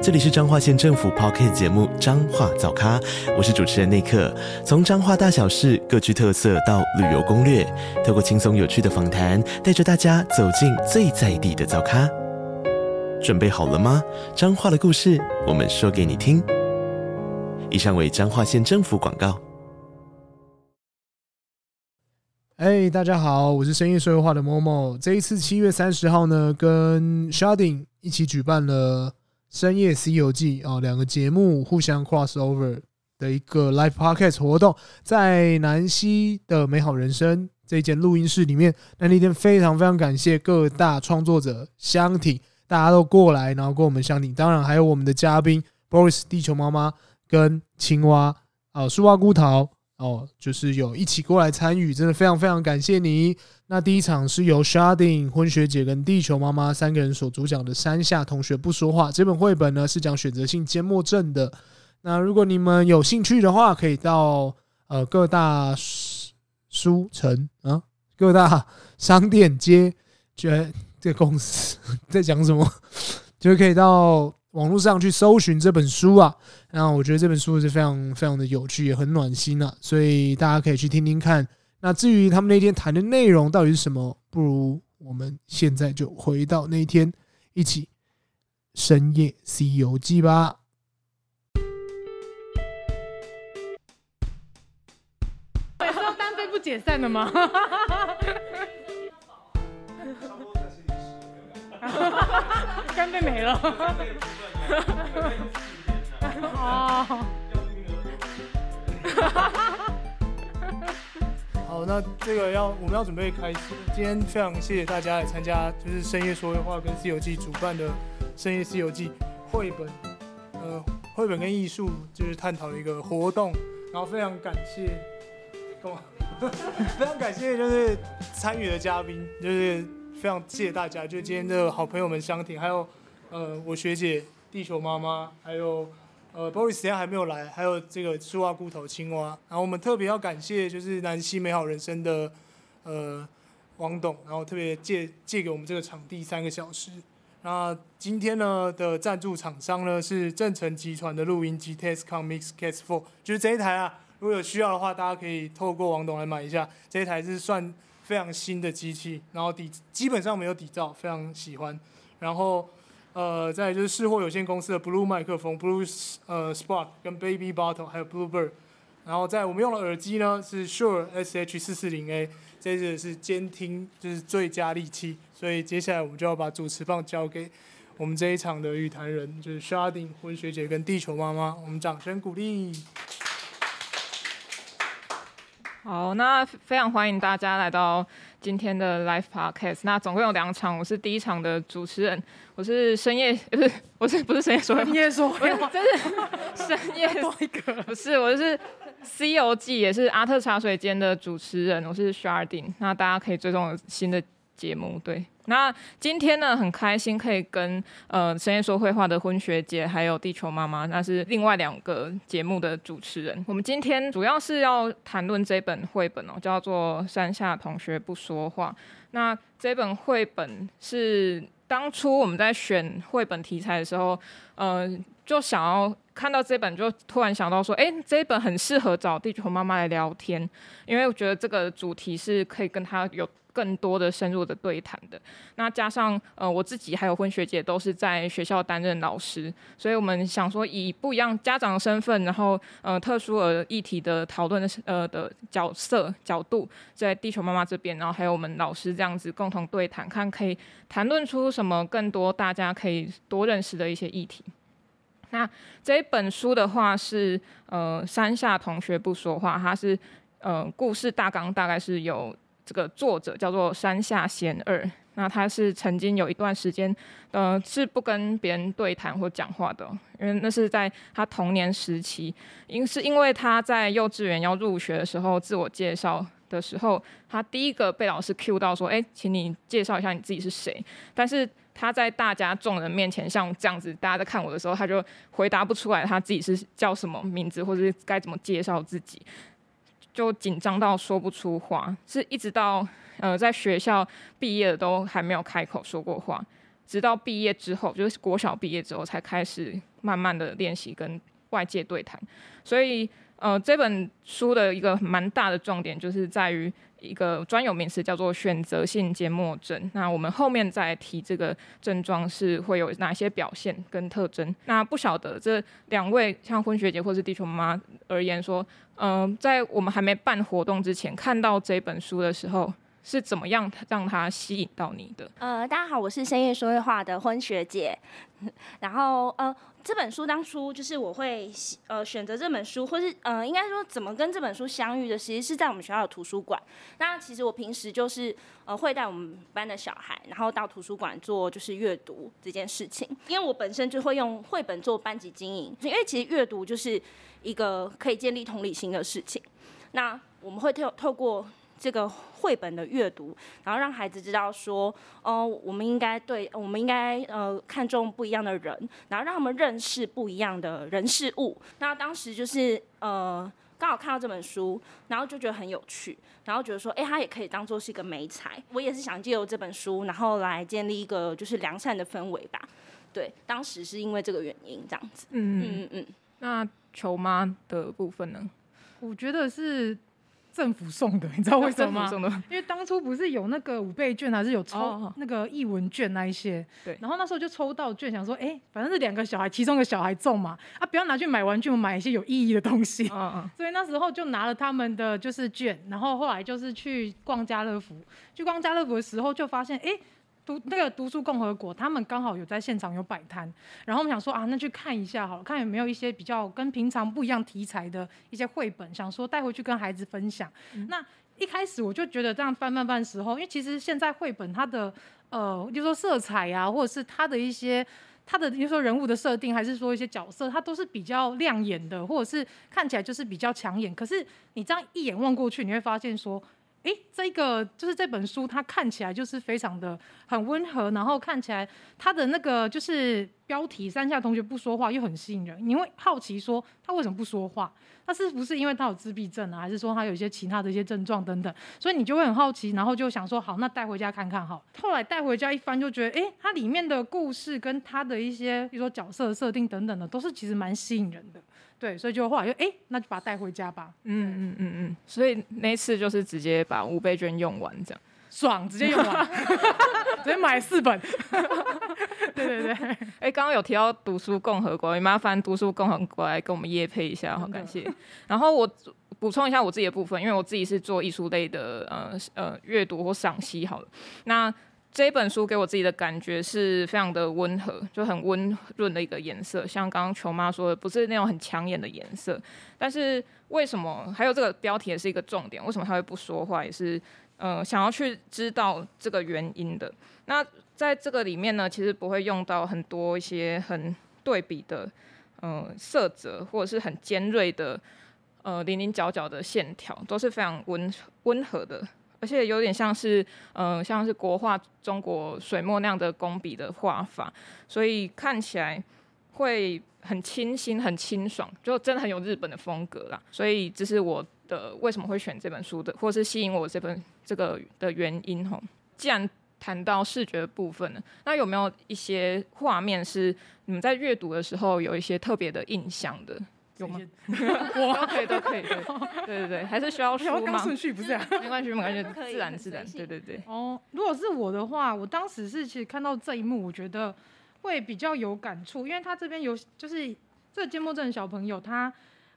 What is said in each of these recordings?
这里是彰化县政府 Podcast 节目《彰化早咖》，我是主持人内克。从彰化大小事各具特色到旅游攻略，透过轻松有趣的访谈，带着大家走进最在地的早咖。准备好了吗？彰化的故事，我们说给你听。以上为彰化县政府广告。哎，大家好，我是深夜说绘话的 Momo。这一次七月三十号呢，跟 Sharding 一起举办了。深夜西游记啊，两个节目互相 cross over 的一个 live podcast 活动，在南西的美好人生这间录音室里面。那那天非常非常感谢各大创作者相挺，大家都过来，然后跟我们相挺。当然还有我们的嘉宾 Boris 地球妈妈跟青蛙啊，树蛙菇桃。哦，就是有一起过来参与，真的非常非常感谢你。那第一场是由 Sharding 婚学姐跟地球妈妈三个人所主讲的《山下同学不说话》这本绘本呢，是讲选择性缄默症的。那如果你们有兴趣的话，可以到呃各大书城啊，各大商店街，觉得这个公司在讲什么，就可以到。网络上去搜寻这本书啊，那我觉得这本书是非常非常的有趣，也很暖心啊，所以大家可以去听听看。那至于他们那天谈的内容到底是什么，不如我们现在就回到那一天，一起深夜西游记吧。不解散的吗？干杯没了。哦。好，那这个要我们要准备开始。今天非常谢谢大家来参加，就是深夜说会话跟西游记主办的深夜西游记绘本，呃，绘本跟艺术就是探讨的一个活动。然后非常感谢，干嘛？非常感谢就是参与的嘉宾，就是。非常谢谢大家，就今天的好朋友们相挺，还有呃我学姐地球妈妈，还有呃 Boris 时间还没有来，还有这个树蛙菇头青蛙，然后我们特别要感谢就是南西美好人生的呃王董，然后特别借借给我们这个场地三个小时。那今天呢的赞助厂商呢是正成集团的录音机 t e s c o m Mix Cast Four，就是这一台啊，如果有需要的话，大家可以透过王董来买一下，这一台是算。非常新的机器，然后底基本上没有底噪，非常喜欢。然后，呃，再就是士货有限公司的 Blue 麦克风，Blue 呃 Spark 跟 Baby Bottle，还有 Bluebird。然后在我们用的耳机呢是 Sure SH 四四零 A，这个是监听就是最佳利器。所以接下来我们就要把主持棒交给我们这一场的与谈人，就是 Sharding 婚学姐跟地球妈妈，我们掌声鼓励。好，那非常欢迎大家来到今天的 Live Podcast。那总共有两场，我是第一场的主持人，我是深夜，不是，我是不是深夜说深夜说绘话，就是深夜多一个，不是，我是 C 游记，也是阿特茶水间的主持人，我是 Sharding。那大家可以追踪新的节目，对。那今天呢，很开心可以跟呃深夜说绘话的婚学姐，还有地球妈妈，那是另外两个节目的主持人。我们今天主要是要谈论这本绘本哦，叫做《山下同学不说话》。那这本绘本是当初我们在选绘本题材的时候，呃，就想要看到这本，就突然想到说，哎，这一本很适合找地球妈妈来聊天，因为我觉得这个主题是可以跟她有。更多的深入的对谈的，那加上呃我自己还有婚学姐都是在学校担任老师，所以我们想说以不一样家长的身份，然后呃特殊而议题的讨论的呃的角色角度，在地球妈妈这边，然后还有我们老师这样子共同对谈，看可以谈论出什么更多大家可以多认识的一些议题。那这一本书的话是呃山下同学不说话，它是呃故事大纲大概是有。这个作者叫做山下贤二，那他是曾经有一段时间，呃，是不跟别人对谈或讲话的，因为那是在他童年时期，因是因为他在幼稚园要入学的时候，自我介绍的时候，他第一个被老师 cue 到说：“哎，请你介绍一下你自己是谁。”但是他在大家众人面前像这样子，大家在看我的时候，他就回答不出来他自己是叫什么名字，或者是该怎么介绍自己，就紧张到说不出话。是一直到呃在学校毕业都还没有开口说过话，直到毕业之后，就是国小毕业之后，才开始慢慢的练习跟外界对谈。所以。呃，这本书的一个蛮大的重点，就是在于一个专有名词，叫做选择性缄默症。那我们后面再提这个症状是会有哪些表现跟特征。那不晓得这两位像婚学姐或是地球妈妈而言说，嗯、在我们还没办活动之前看到这本书的时候，是怎么样让它吸引到你的？呃，大家好，我是深夜说会话的婚学姐。然后呃，这本书当初就是我会呃选择这本书，或是呃应该说怎么跟这本书相遇的，其实是在我们学校的图书馆。那其实我平时就是呃会带我们班的小孩，然后到图书馆做就是阅读这件事情。因为我本身就会用绘本做班级经营，因为其实阅读就是一个可以建立同理心的事情。那我们会透透过。这个绘本的阅读，然后让孩子知道说，哦，我们应该对，我们应该呃看重不一样的人，然后让他们认识不一样的人事物。那当时就是呃刚好看到这本书，然后就觉得很有趣，然后觉得说，哎，它也可以当做是一个媒材。我也是想借由这本书，然后来建立一个就是良善的氛围吧。对，当时是因为这个原因这样子。嗯嗯嗯。嗯，那球妈的部分呢？我觉得是。政府送的，你知道为什么吗？因为当初不是有那个五倍券，还是有抽那个译文券那一些。对。然后那时候就抽到券，想说，哎，反正是两个小孩，其中一个小孩中嘛，啊，不要拿去买玩具，我买一些有意义的东西。嗯嗯。所以那时候就拿了他们的就是券，然后后来就是去逛家乐福，去逛家乐福的时候就发现，哎。读那个读书共和国，他们刚好有在现场有摆摊，然后我们想说啊，那去看一下好了，看有没有一些比较跟平常不一样题材的一些绘本，想说带回去跟孩子分享。嗯、那一开始我就觉得这样翻翻翻的时候，因为其实现在绘本它的呃，就说色彩呀、啊，或者是它的一些它的，比如说人物的设定，还是说一些角色，它都是比较亮眼的，或者是看起来就是比较抢眼。可是你这样一眼望过去，你会发现说。诶，这个就是这本书，它看起来就是非常的很温和，然后看起来它的那个就是标题“山下同学不说话”又很吸引人，你会好奇说他为什么不说话？他是不是因为他有自闭症啊，还是说他有一些其他的一些症状等等？所以你就会很好奇，然后就想说好，那带回家看看好。后来带回家一翻，就觉得诶，它里面的故事跟他的一些比如说角色设定等等的，都是其实蛮吸引人的。对，所以就后来就哎，那就把它带回家吧。嗯嗯嗯嗯。所以那次就是直接把五倍券用完，这样爽，直接用完，直接买四本。对 对对。哎，刚刚有提到读书共和国，也麻烦读书共和国来跟我们业配一下，好感谢。然后我补充一下我自己的部分，因为我自己是做艺术类的，呃呃，阅读或赏析好了。那这本书给我自己的感觉是非常的温和，就很温润的一个颜色，像刚刚球妈说的，不是那种很抢眼的颜色。但是为什么还有这个标题也是一个重点？为什么他会不说话？也是呃想要去知道这个原因的。那在这个里面呢，其实不会用到很多一些很对比的呃色泽，或者是很尖锐的呃零零角角的线条，都是非常温温和的。而且有点像是，嗯、像是国画中国水墨那样的工笔的画法，所以看起来会很清新、很清爽，就真的很有日本的风格啦。所以这是我的为什么会选这本书的，或是吸引我这本这个的原因吼。既然谈到视觉部分呢，那有没有一些画面是你们在阅读的时候有一些特别的印象的？有吗？我 都可以，都可以，对，对对对，还是需要说吗？顺序不是啊，没关系，没关系，自然自然，对对对。哦，如果是我的话，我当时是其实看到这一幕，我觉得会比较有感触，因为他这边有就是这个缄默症的小朋友，他。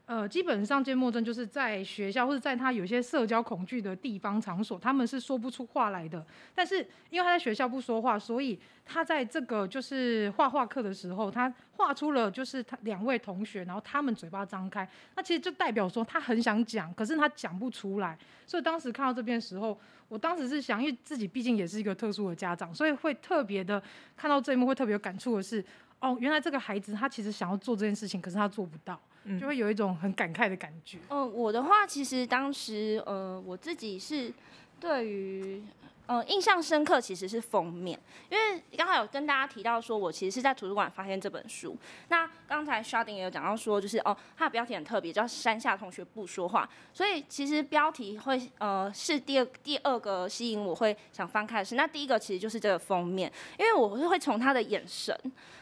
呃，基本上缄默症就是在学校或者在他有些社交恐惧的地方场所，他们是说不出话来的。但是因为他在学校不说话，所以他在这个就是画画课的时候，他画出了就是他两位同学，然后他们嘴巴张开，那其实就代表说他很想讲，可是他讲不出来。所以当时看到这边的时候，我当时是想，因为自己毕竟也是一个特殊的家长，所以会特别的看到这一幕会特别有感触的是，哦，原来这个孩子他其实想要做这件事情，可是他做不到。就会有一种很感慨的感觉。嗯、呃，我的话其实当时呃我自己是对于。嗯，印象深刻其实是封面，因为刚才有跟大家提到说，我其实是在图书馆发现这本书。那刚才 Sharding 也有讲到说，就是哦，它的标题很特别，叫“山下同学不说话”。所以其实标题会呃是第二第二个吸引我会想翻开的是，那第一个其实就是这个封面，因为我是会从他的眼神，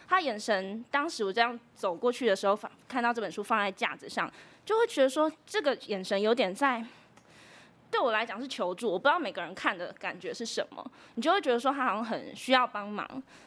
他眼神当时我这样走过去的时候，放看到这本书放在架子上，就会觉得说这个眼神有点在。对我来讲是求助，我不知道每个人看的感觉是什么，你就会觉得说他好像很需要帮忙，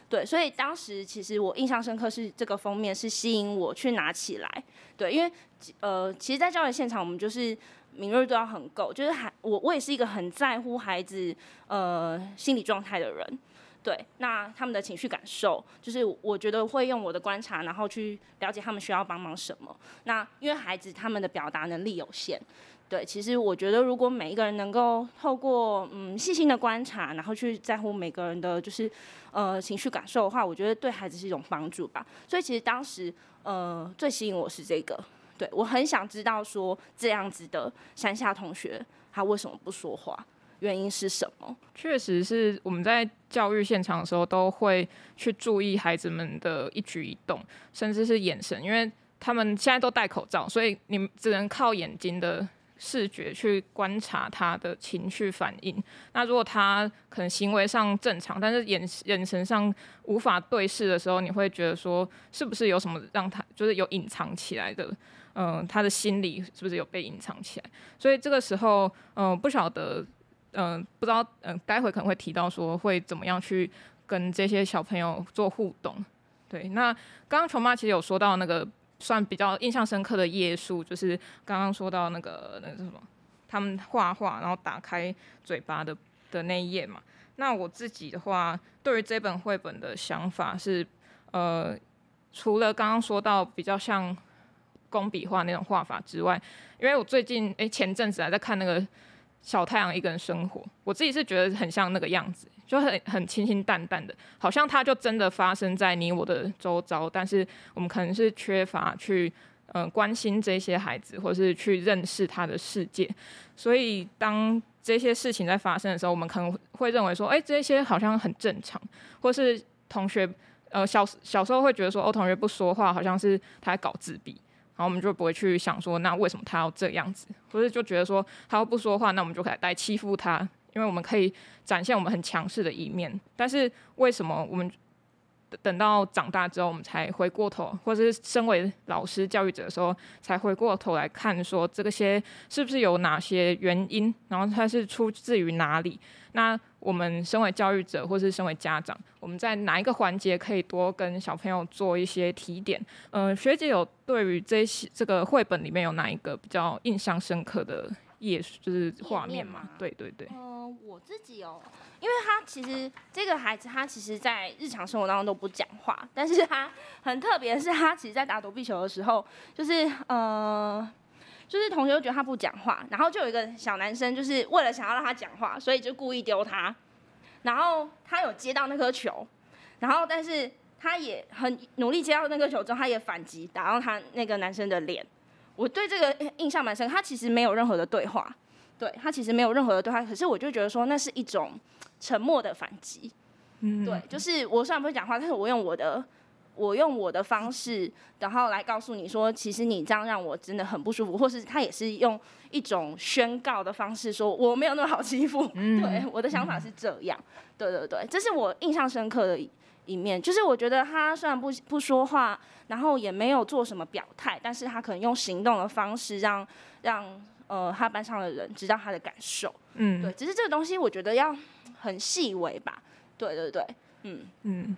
对，所以当时其实我印象深刻是这个封面是吸引我去拿起来，对，因为呃，其实，在教育现场我们就是敏锐度要很够，就是还我我也是一个很在乎孩子呃心理状态的人，对，那他们的情绪感受，就是我觉得会用我的观察，然后去了解他们需要帮忙什么，那因为孩子他们的表达能力有限。对，其实我觉得，如果每一个人能够透过嗯细心的观察，然后去在乎每个人的就是呃情绪感受的话，我觉得对孩子是一种帮助吧。所以其实当时呃最吸引我是这个，对，我很想知道说这样子的山下同学他为什么不说话，原因是什么？确实是我们在教育现场的时候都会去注意孩子们的一举一动，甚至是眼神，因为他们现在都戴口罩，所以你只能靠眼睛的。视觉去观察他的情绪反应。那如果他可能行为上正常，但是眼眼神上无法对视的时候，你会觉得说是不是有什么让他就是有隐藏起来的？嗯、他的心理是不是有被隐藏起来？所以这个时候，嗯、不晓得，嗯、不知道，嗯、待会可能会提到说会怎么样去跟这些小朋友做互动。对，那刚刚琼妈其实有说到那个。算比较印象深刻的页数，就是刚刚说到那个那个什么，他们画画然后打开嘴巴的的那一页嘛。那我自己的话，对于这本绘本的想法是，呃，除了刚刚说到比较像工笔画那种画法之外，因为我最近诶、前阵子还在看那个小太阳一个人生活，我自己是觉得很像那个样子。就很很清清淡淡的，好像它就真的发生在你我的周遭，但是我们可能是缺乏去呃关心这些孩子，或是去认识他的世界。所以当这些事情在发生的时候，我们可能会认为说，哎，这些好像很正常，或是同学呃小小时候会觉得说，哦，同学不说话，好像是他在搞自闭，然后我们就不会去想说，那为什么他要这样子，或是就觉得说他要不说话，那我们就可以来欺负他。因为我们可以展现我们很强势的一面，但是为什么我们等到长大之后，我们才回过头，或者是身为老师、教育者的时候，才回过头来看说这个些是不是有哪些原因，然后它是出自于哪里？那我们身为教育者，或是身为家长，我们在哪一个环节可以多跟小朋友做一些提点？嗯、呃，学姐有对于这些这个绘本里面有哪一个比较印象深刻的页，就是画面嘛？对对对。嗯我自己哦，因为他其实这个孩子，他其实在日常生活当中都不讲话，但是他很特别是，他其实在打躲避球的时候，就是呃，就是同学都觉得他不讲话，然后就有一个小男生，就是为了想要让他讲话，所以就故意丢他，然后他有接到那颗球，然后但是他也很努力接到那颗球之后，他也反击打到他那个男生的脸，我对这个印象蛮深，他其实没有任何的对话。对，他其实没有任何的对话，可是我就觉得说那是一种沉默的反击。嗯，对，就是我虽然不会讲话，但是我用我的我用我的方式，然后来告诉你说，其实你这样让我真的很不舒服，或是他也是用一种宣告的方式说我没有那么好欺负。嗯，对，我的想法是这样。对对对，这是我印象深刻的一面，就是我觉得他虽然不不说话，然后也没有做什么表态，但是他可能用行动的方式让让。呃，他班上的人知道他的感受，嗯，对，只是这个东西我觉得要很细微吧，对对对，嗯嗯，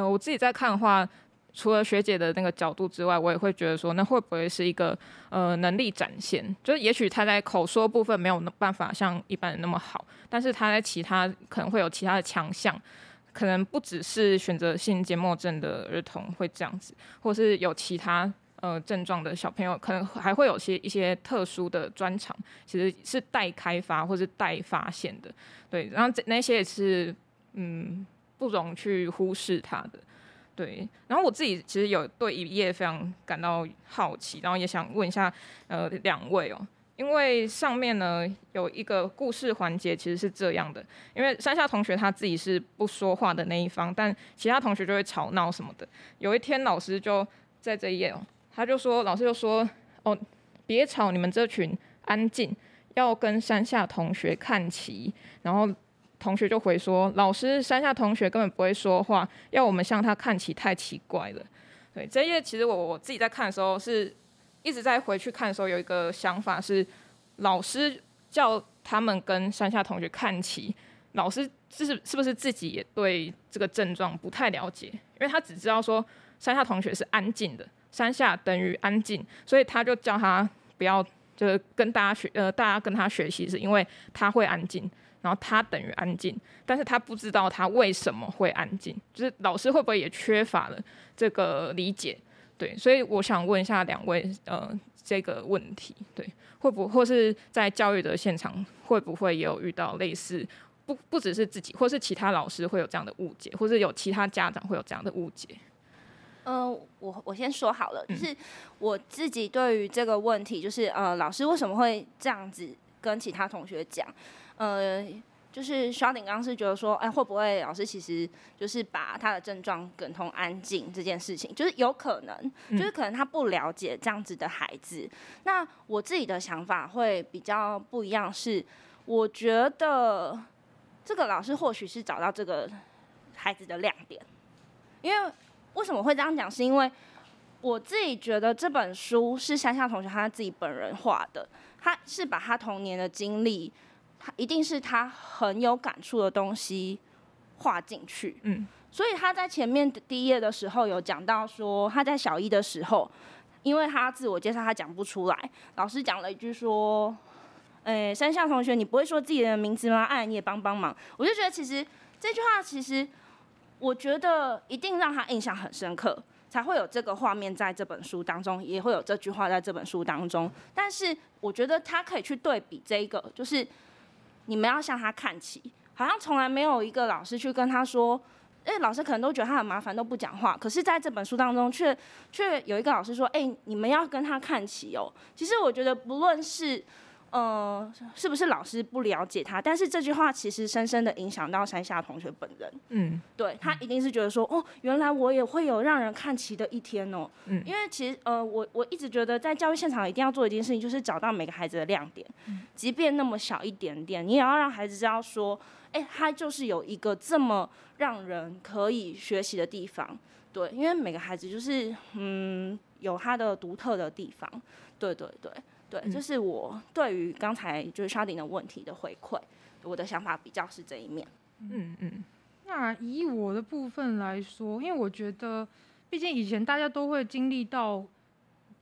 呃，我自己在看的话，除了学姐的那个角度之外，我也会觉得说，那会不会是一个呃能力展现？就是也许他在口说部分没有办法像一般人那么好，但是他在其他可能会有其他的强项，可能不只是选择性缄默症的儿童会这样子，或是有其他。呃，症状的小朋友可能还会有些一些特殊的专长，其实是待开发或是待发现的，对，然后那些也是嗯不容去忽视他的，对，然后我自己其实有对一页非常感到好奇，然后也想问一下呃两位哦，因为上面呢有一个故事环节其实是这样的，因为山下同学他自己是不说话的那一方，但其他同学就会吵闹什么的。有一天老师就在这一页哦，他就说老师就说哦，别吵，你们这群安静，要跟山下同学看齐，然后。同学就回说：“老师，山下同学根本不会说话，要我们向他看齐太奇怪了。”对，这一页其实我我自己在看的时候，是一直在回去看的时候，有一个想法是，老师叫他们跟山下同学看齐，老师是是不是自己也对这个症状不太了解？因为他只知道说山下同学是安静的，山下等于安静，所以他就叫他不要就是跟大家学，呃，大家跟他学习，是因为他会安静。然后他等于安静，但是他不知道他为什么会安静，就是老师会不会也缺乏了这个理解？对，所以我想问一下两位，呃，这个问题，对，会不会或是在教育的现场会不会也有遇到类似，不不只是自己，或是其他老师会有这样的误解，或是有其他家长会有这样的误解？嗯、呃，我我先说好了，就是我自己对于这个问题，就是呃，老师为什么会这样子跟其他同学讲？呃，就是萧鼎刚是觉得说，哎，会不会老师其实就是把他的症状等同安静这件事情，就是有可能，就是可能他不了解这样子的孩子。嗯、那我自己的想法会比较不一样，是我觉得这个老师或许是找到这个孩子的亮点，因为为什么会这样讲？是因为我自己觉得这本书是山下同学他自己本人画的，他是把他童年的经历。他一定是他很有感触的东西画进去，嗯，所以他在前面第一页的时候有讲到说，他在小一的时候，因为他自我介绍他讲不出来，老师讲了一句说，诶，山下同学，你不会说自己的名字吗？哎，你也帮帮忙。我就觉得其实这句话其实，我觉得一定让他印象很深刻。才会有这个画面在这本书当中，也会有这句话在这本书当中。但是我觉得他可以去对比这一个，就是。你们要向他看齐，好像从来没有一个老师去跟他说，哎，老师可能都觉得他很麻烦，都不讲话。可是在这本书当中却，却有一个老师说，哎，你们要跟他看齐哦。其实我觉得，不论是。呃，是不是老师不了解他？但是这句话其实深深的影响到山下同学本人。嗯，对，他一定是觉得说，哦，原来我也会有让人看齐的一天哦。嗯，因为其实呃，我我一直觉得在教育现场一定要做一件事情，就是找到每个孩子的亮点，嗯，即便那么小一点点，你也要让孩子知道说，哎，他就是有一个这么让人可以学习的地方。对，因为每个孩子就是嗯，有他的独特的地方。对对对。对，这是我对于刚才就是沙丁的问题的回馈，我的想法比较是这一面。嗯嗯，那以我的部分来说，因为我觉得，毕竟以前大家都会经历到。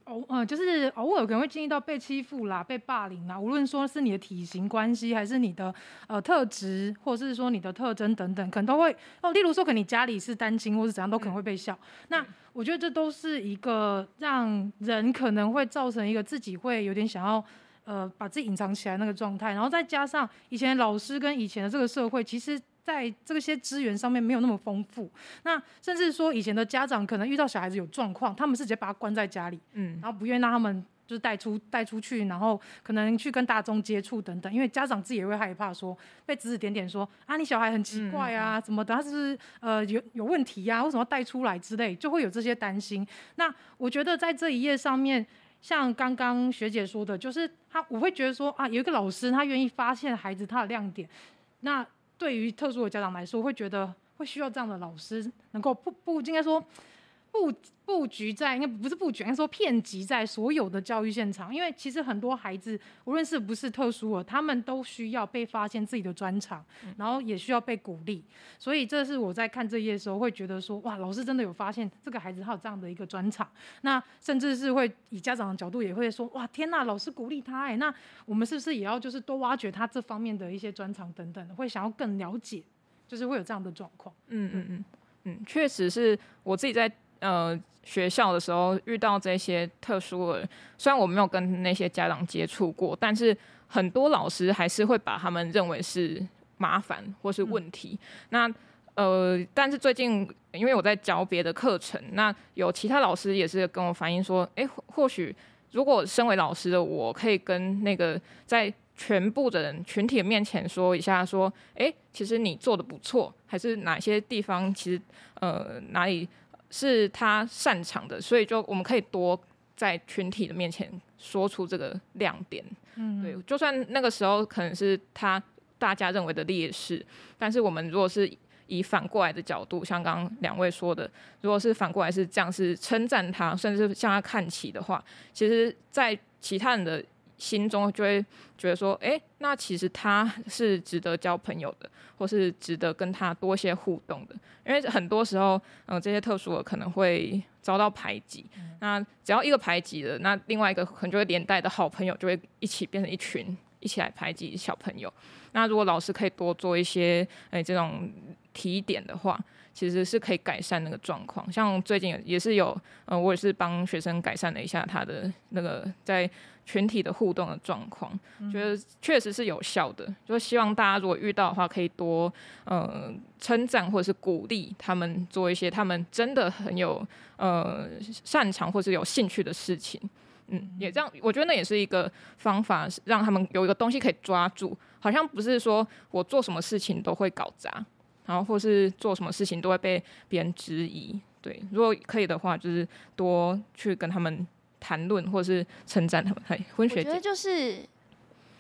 偶呃，就是偶尔可能会经历到被欺负啦、被霸凌啦，无论说是你的体型关系，还是你的呃特质，或者是说你的特征等等，可能都会哦。例如说，可能你家里是单亲，或是怎样，都可能会被笑。嗯、那我觉得这都是一个让人可能会造成一个自己会有点想要呃把自己隐藏起来那个状态，然后再加上以前老师跟以前的这个社会，其实。在这些资源上面没有那么丰富，那甚至说以前的家长可能遇到小孩子有状况，他们是直接把他关在家里，嗯，然后不愿意让他们就是带出带出去，然后可能去跟大众接触等等，因为家长自己也会害怕说被指指点点说啊你小孩很奇怪啊，怎么的他是不是呃有有问题呀、啊，为什么要带出来之类，就会有这些担心。那我觉得在这一页上面，像刚刚学姐说的，就是他我会觉得说啊有一个老师他愿意发现孩子他的亮点，那。对于特殊的家长来说，会觉得会需要这样的老师，能够不不应该说布布局在，应该不是布局，应该说遍及在所有的教育现场。因为其实很多孩子，无论是不是特殊的，他们都需要被发现自己的专长，然后也需要被鼓励。所以这是我在看这页的时候会觉得说，哇，老师真的有发现这个孩子他有这样的一个专长。那甚至是会以家长的角度也会说，哇，天呐，老师鼓励他哎，那我们是不是也要就是多挖掘他这方面的一些专长等等，会想要更了解，就是会有这样的状况。嗯嗯嗯嗯，确实是我自己在。呃，学校的时候遇到这些特殊的，虽然我没有跟那些家长接触过，但是很多老师还是会把他们认为是麻烦或是问题。嗯、那呃，但是最近因为我在教别的课程，那有其他老师也是跟我反映说，哎，或许如果身为老师的我，可以跟那个在全部的人群体的面前说一下，说，哎，其实你做的不错，还是哪些地方其实呃哪里是他擅长的，所以就我们可以多在群体的面前说出这个亮点。嗯，对，就算那个时候可能是他大家认为的劣势，但是我们如果是以反过来的角度，像刚刚两位说的，如果是反过来是这样，是称赞他，甚至是向他看齐的话，其实，在其他人的心中就会觉得说，哎、欸，那其实他是值得交朋友的，或是值得跟他多些互动的。因为很多时候，嗯、呃，这些特殊的可能会遭到排挤。那只要一个排挤了，那另外一个可能就会连带的好朋友就会一起变成一群，一起来排挤小朋友。那如果老师可以多做一些，哎、欸，这种。提点的话，其实是可以改善那个状况。像最近也是有，呃，我也是帮学生改善了一下他的那个在群体的互动的状况，嗯、觉得确实是有效的。就希望大家如果遇到的话，可以多呃称赞或者是鼓励他们做一些他们真的很有呃擅长或是有兴趣的事情。嗯，也这样，我觉得那也是一个方法，让他们有一个东西可以抓住。好像不是说我做什么事情都会搞砸。然后或是做什么事情都会被别人质疑，对，如果可以的话，就是多去跟他们谈论，或是称赞他们。嘿，婚学姐，我觉得就是，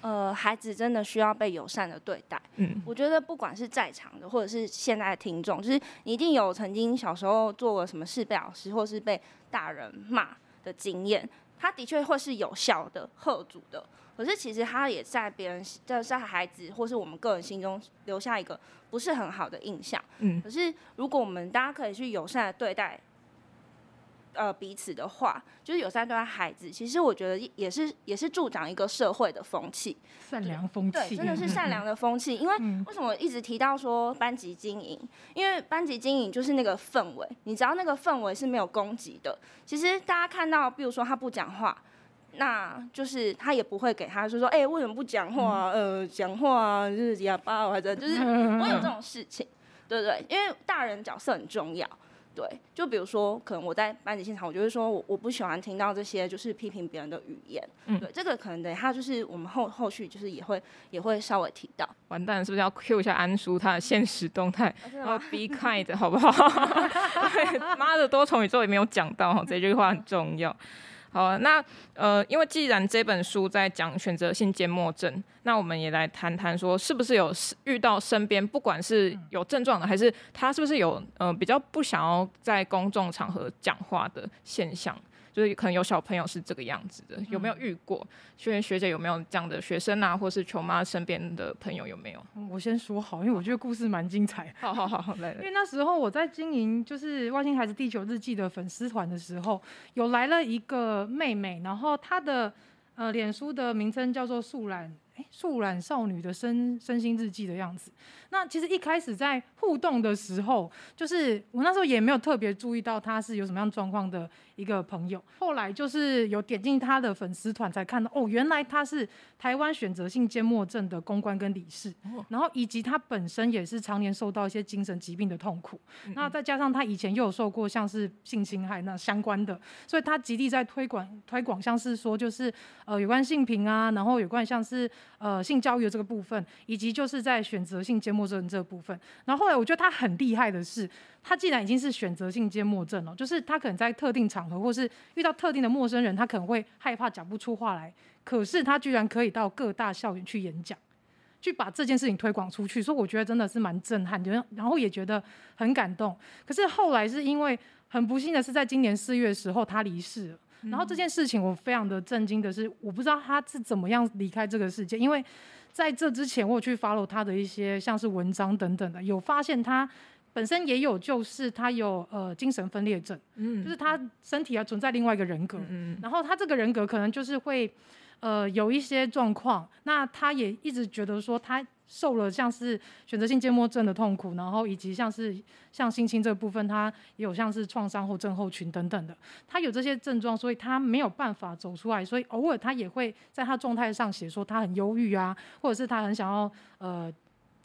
呃，孩子真的需要被友善的对待。嗯，我觉得不管是在场的，或者是现在的听众，就是你一定有曾经小时候做过什么事被老师或是被大人骂的经验，他的确会是有效的、贺主的。可是其实他也在别人，在在孩子或是我们个人心中留下一个不是很好的印象。嗯。可是如果我们大家可以去友善的对待，呃，彼此的话，就是友善对待孩子，其实我觉得也是也是助长一个社会的风气，善良风气。对，真的是善良的 风气。因为为什么一直提到说班级经营？因为班级经营就是那个氛围，你只要那个氛围是没有攻击的，其实大家看到，比如说他不讲话。那就是他也不会给他说说，哎、欸，为什么不讲话？呃，讲话啊就是哑巴或者就是不会有这种事情，对不对？因为大人角色很重要，对。就比如说，可能我在班级现场，我就会说我我不喜欢听到这些就是批评别人的语言，嗯，对。这个可能等他就是我们后后续就是也会也会稍微提到。完蛋，是不是要 cue 一下安叔他的现实动态？然后 be kind 好不好？妈的多重宇宙也没有讲到，这句话很重要。好，那呃，因为既然这本书在讲选择性缄默症，那我们也来谈谈说，是不是有遇到身边不管是有症状的，还是他是不是有呃比较不想要在公众场合讲话的现象？就是可能有小朋友是这个样子的，有没有遇过？学员学姐有没有这样的学生啊，或是球妈身边的朋友有没有？我先说好，因为我觉得故事蛮精彩。好好好，来来。因为那时候我在经营就是《外星孩子地球日记》的粉丝团的时候，有来了一个妹妹，然后她的呃脸书的名称叫做素兰。素染少女的身身心日记的样子。那其实一开始在互动的时候，就是我那时候也没有特别注意到她是有什么样状况的一个朋友。后来就是有点进他的粉丝团，才看到哦，原来他是台湾选择性缄默症的公关跟理事，然后以及他本身也是常年受到一些精神疾病的痛苦。那再加上他以前又有受过像是性侵害那相关的，所以他极力在推广推广，像是说就是呃有关性平啊，然后有关像是。呃，性教育的这个部分，以及就是在选择性缄默症这个部分。然后后来我觉得他很厉害的是，他既然已经是选择性缄默症了，就是他可能在特定场合或是遇到特定的陌生人，他可能会害怕讲不出话来。可是他居然可以到各大校园去演讲，去把这件事情推广出去。所以我觉得真的是蛮震撼，然后也觉得很感动。可是后来是因为很不幸的是，在今年四月的时候，他离世了。然后这件事情我非常的震惊的是，我不知道他是怎么样离开这个世界，因为在这之前我有去 follow 他的一些像是文章等等的，有发现他本身也有就是他有呃精神分裂症，嗯，就是他身体还存在另外一个人格，嗯，然后他这个人格可能就是会呃有一些状况，那他也一直觉得说他。受了像是选择性缄默症的痛苦，然后以及像是像性侵这个部分，他也有像是创伤后症候群等等的，他有这些症状，所以他没有办法走出来，所以偶尔他也会在他状态上写说他很忧郁啊，或者是他很想要呃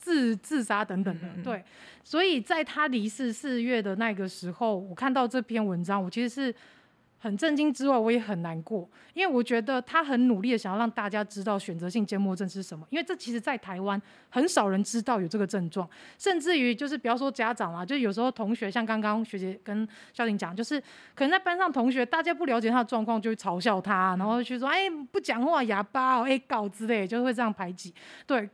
自自杀等等的。对，所以在他离世四月的那个时候，我看到这篇文章，我其实是。很震惊之外，我也很难过，因为我觉得他很努力的想要让大家知道选择性缄默症是什么，因为这其实在台湾很少人知道有这个症状，甚至于就是不要说家长啦，就有时候同学，像刚刚学姐跟校婷讲，就是可能在班上同学，大家不了解他的状况，就会嘲笑他，然后去说哎不讲话哑巴哦，哎搞之类，就会这样排挤，对，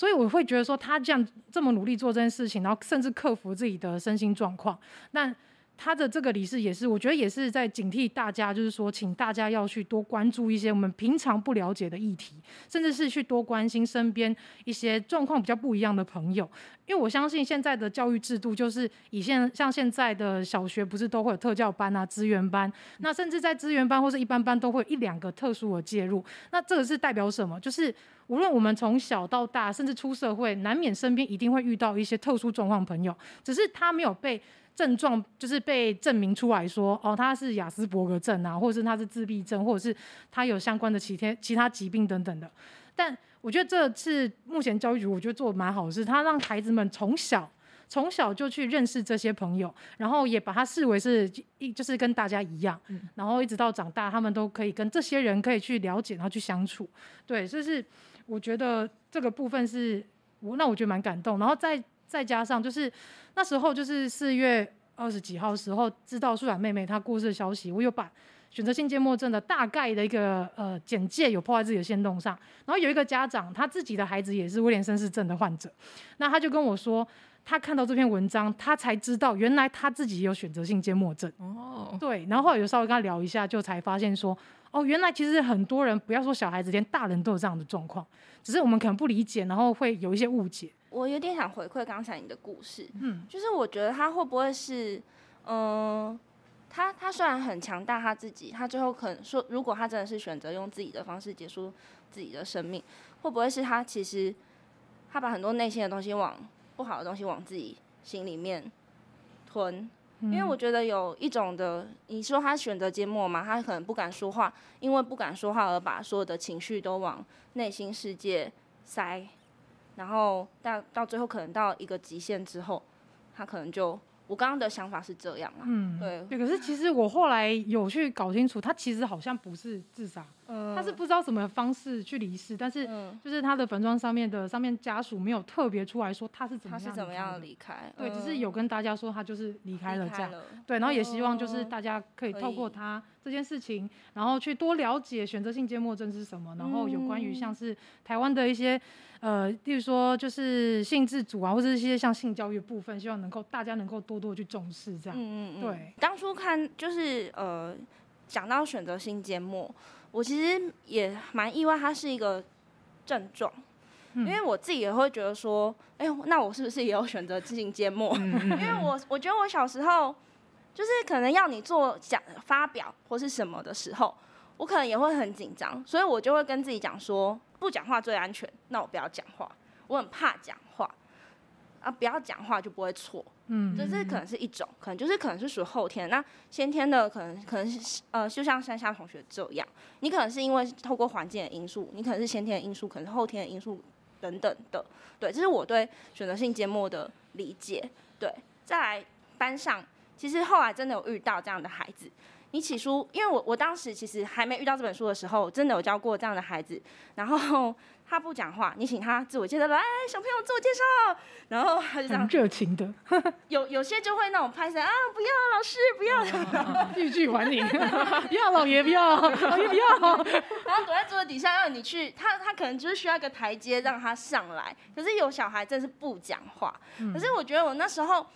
所以我会觉得说他这样这么努力做这件事情，然后甚至克服自己的身心状况，那。他的这个理事也是，我觉得也是在警惕大家，就是说，请大家要去多关注一些我们平常不了解的议题，甚至是去多关心身边一些状况比较不一样的朋友。因为我相信现在的教育制度就是以现像现在的小学不是都会有特教班啊、资源班，那甚至在资源班或是一般班都会有一两个特殊的介入。那这个是代表什么？就是无论我们从小到大，甚至出社会，难免身边一定会遇到一些特殊状况朋友，只是他没有被。症状就是被证明出来说，哦，他是雅斯伯格症啊，或者是他是自闭症，或者是他有相关的其他其他疾病等等的。但我觉得这次目前教育局我觉得做的蛮好的是，他让孩子们从小从小就去认识这些朋友，然后也把他视为是一就是跟大家一样，然后一直到长大，他们都可以跟这些人可以去了解，然后去相处。对，就是我觉得这个部分是我那我觉得蛮感动，然后再。再加上就是那时候就是四月二十几号时候知道舒展妹妹她过世的消息，我有把选择性缄默症的大概的一个呃简介有 po 在自己的线动上，然后有一个家长他自己的孩子也是威廉森氏症的患者，那他就跟我说，他看到这篇文章，他才知道原来他自己有选择性缄默症哦，对，然后后来有稍微跟他聊一下，就才发现说。哦，原来其实很多人不要说小孩子，连大人都有这样的状况，只是我们可能不理解，然后会有一些误解。我有点想回馈刚才你的故事，嗯，就是我觉得他会不会是，嗯、呃，他他虽然很强大，他自己，他最后可能说，如果他真的是选择用自己的方式结束自己的生命，会不会是他其实他把很多内心的东西往不好的东西往自己心里面吞？因为我觉得有一种的，你说他选择缄默嘛，他可能不敢说话，因为不敢说话而把所有的情绪都往内心世界塞，然后到到最后可能到一个极限之后，他可能就。我刚刚的想法是这样啊，嗯，对，对，可是其实我后来有去搞清楚，他其实好像不是自杀，嗯，他是不知道什么方式去离世，但是就是他的坟庄上面的上面家属没有特别出来说他是怎么样，他是怎么样离开，对，只是有跟大家说他就是离开了这样，对，然后也希望就是大家可以透过他这件事情，然后去多了解选择性缄默症是什么，然后有关于像是台湾的一些。呃，例如说就是性自主啊，或者是一些像性教育部分，希望能够大家能够多多去重视这样。嗯嗯对，当初看就是呃，讲到选择性缄默，我其实也蛮意外，它是一个症状，嗯、因为我自己也会觉得说，哎呦，那我是不是也有选择性缄默？嗯嗯因为我我觉得我小时候就是可能要你做讲发表或是什么的时候，我可能也会很紧张，所以我就会跟自己讲说。不讲话最安全，那我不要讲话。我很怕讲话啊，不要讲话就不会错。嗯，这这可能是一种，可能就是可能是属于后天。那先天的可能可能是呃，就像山下同学这样，你可能是因为透过环境的因素，你可能是先天的因素，可能是后天的因素等等的。对，这是我对选择性缄默的理解。对，再来班上，其实后来真的有遇到这样的孩子。你起初，因为我我当时其实还没遇到这本书的时候，真的有教过这样的孩子，然后他不讲话，你请他自我介绍，来小朋友自我介绍，然后他就这样热情的，有有些就会那种拍手啊，不要老师不要，欲拒还迎，不要老爷不要，老爷不要，然后躲在桌子底下让你去，他他可能就是需要一个台阶让他上来，可是有小孩真是不讲话，可是我觉得我那时候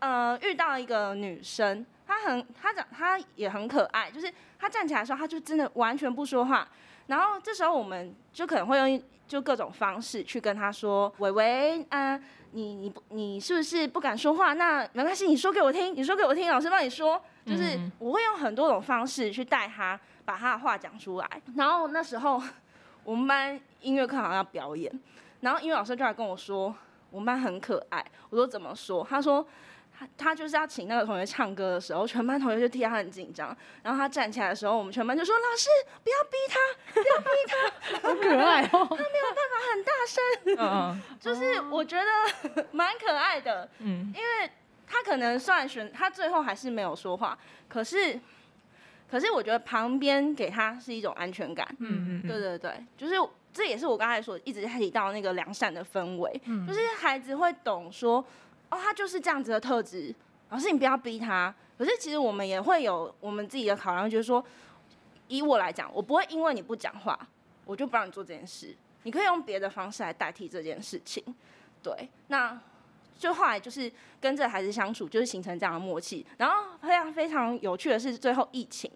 呃遇到一个女生。她很，她长，她也很可爱。就是她站起来的时候，她就真的完全不说话。然后这时候我们就可能会用就各种方式去跟她说：“伟伟，啊、呃，你你不你是不是不敢说话？那没关系，你说给我听，你说给我听，老师帮你说。”就是我会用很多种方式去带她把她的话讲出来。然后那时候我们班音乐课好像要表演，然后音乐老师就来跟我说：“我们班很可爱。”我说：“怎么说？”他说。他他就是要请那个同学唱歌的时候，全班同学就替他很紧张。然后他站起来的时候，我们全班就说：“老师，不要逼他，不要逼他，好可爱哦，他没有办法很大声。”嗯，就是我觉得 蛮可爱的。嗯，因为他可能算选，他最后还是没有说话。可是，可是我觉得旁边给他是一种安全感。嗯嗯，对对对，就是这也是我刚才说一直提到那个良善的氛围。嗯，就是孩子会懂说。哦，他就是这样子的特质，老师你不要逼他。可是其实我们也会有我们自己的考量，就是说，以我来讲，我不会因为你不讲话，我就不让你做这件事。你可以用别的方式来代替这件事情。对，那就后来就是跟这个孩子相处，就是形成这样的默契。然后非常非常有趣的是，最后疫情，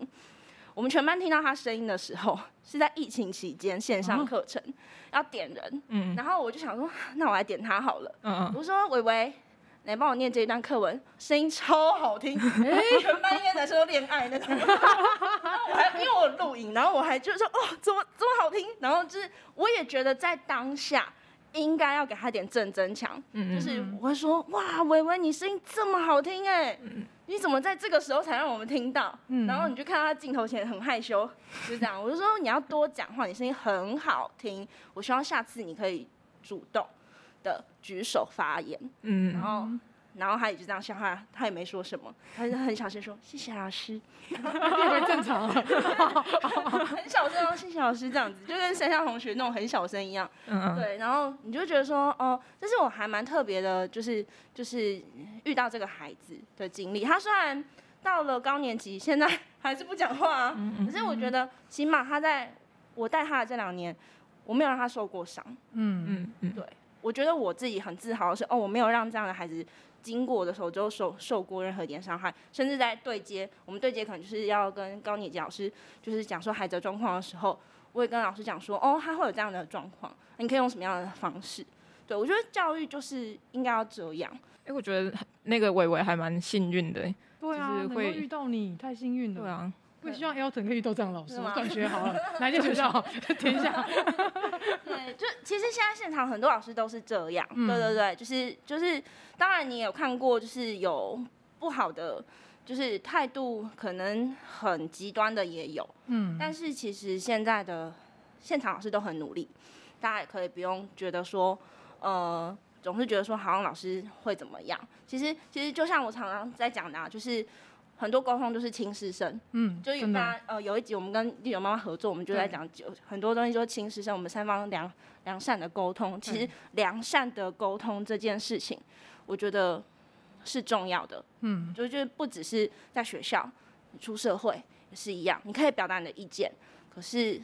我们全班听到他声音的时候，是在疫情期间线上课程、哦、要点人，嗯，然后我就想说，那我来点他好了，嗯嗯，我说伟伟。来帮我念这一段课文，声音超好听，全班因为男生都恋爱那种。然后我还因为我录影，然后我还就是说哦，怎么这么好听？然后就是我也觉得在当下应该要给他点正增强，就是我会说哇，维维你声音这么好听哎，你怎么在这个时候才让我们听到？然后你就看到他镜头前很害羞，就这样，我就说你要多讲话，你声音很好听，我希望下次你可以主动。的举手发言，嗯，然后，然后他也就这样笑，他他也没说什么，他就很小声说谢谢老师，很正常，很小声哦，谢谢老师这样子，就跟山下同学那种很小声一样，嗯，对，然后你就觉得说，哦，这是我还蛮特别的，就是就是遇到这个孩子的经历，他虽然到了高年级，现在还是不讲话啊，可是我觉得起码他在我带他的这两年，我没有让他受过伤，嗯嗯嗯，对。我觉得我自己很自豪的是，哦，我没有让这样的孩子经过的时候就受受过任何一点伤害，甚至在对接，我们对接可能就是要跟高年级老师就是讲说孩子的状况的时候，我也跟老师讲说，哦，他会有这样的状况，你可以用什么样的方式？对，我觉得教育就是应该要这样。哎、欸，我觉得那个伟伟还蛮幸运的，对啊，就是会遇到你太幸运了，对啊。我希望 Elton 可以遇到这样的老师，转学好了，哪间学校好？填一下。其实现在现场很多老师都是这样，嗯、对对对，就是就是，当然你也有看过，就是有不好的，就是态度可能很极端的也有，嗯，但是其实现在的现场老师都很努力，大家也可以不用觉得说，呃，总是觉得说好像老师会怎么样，其实其实就像我常常在讲的，啊，就是。很多沟通都是亲师生，嗯，就有大家呃有一集我们跟丽友妈妈合作，我们就在讲就很多东西，就是亲师生，我们三方良良善的沟通。其实良善的沟通这件事情，我觉得是重要的，嗯，就就不只是在学校，出社会也是一样。你可以表达你的意见，可是，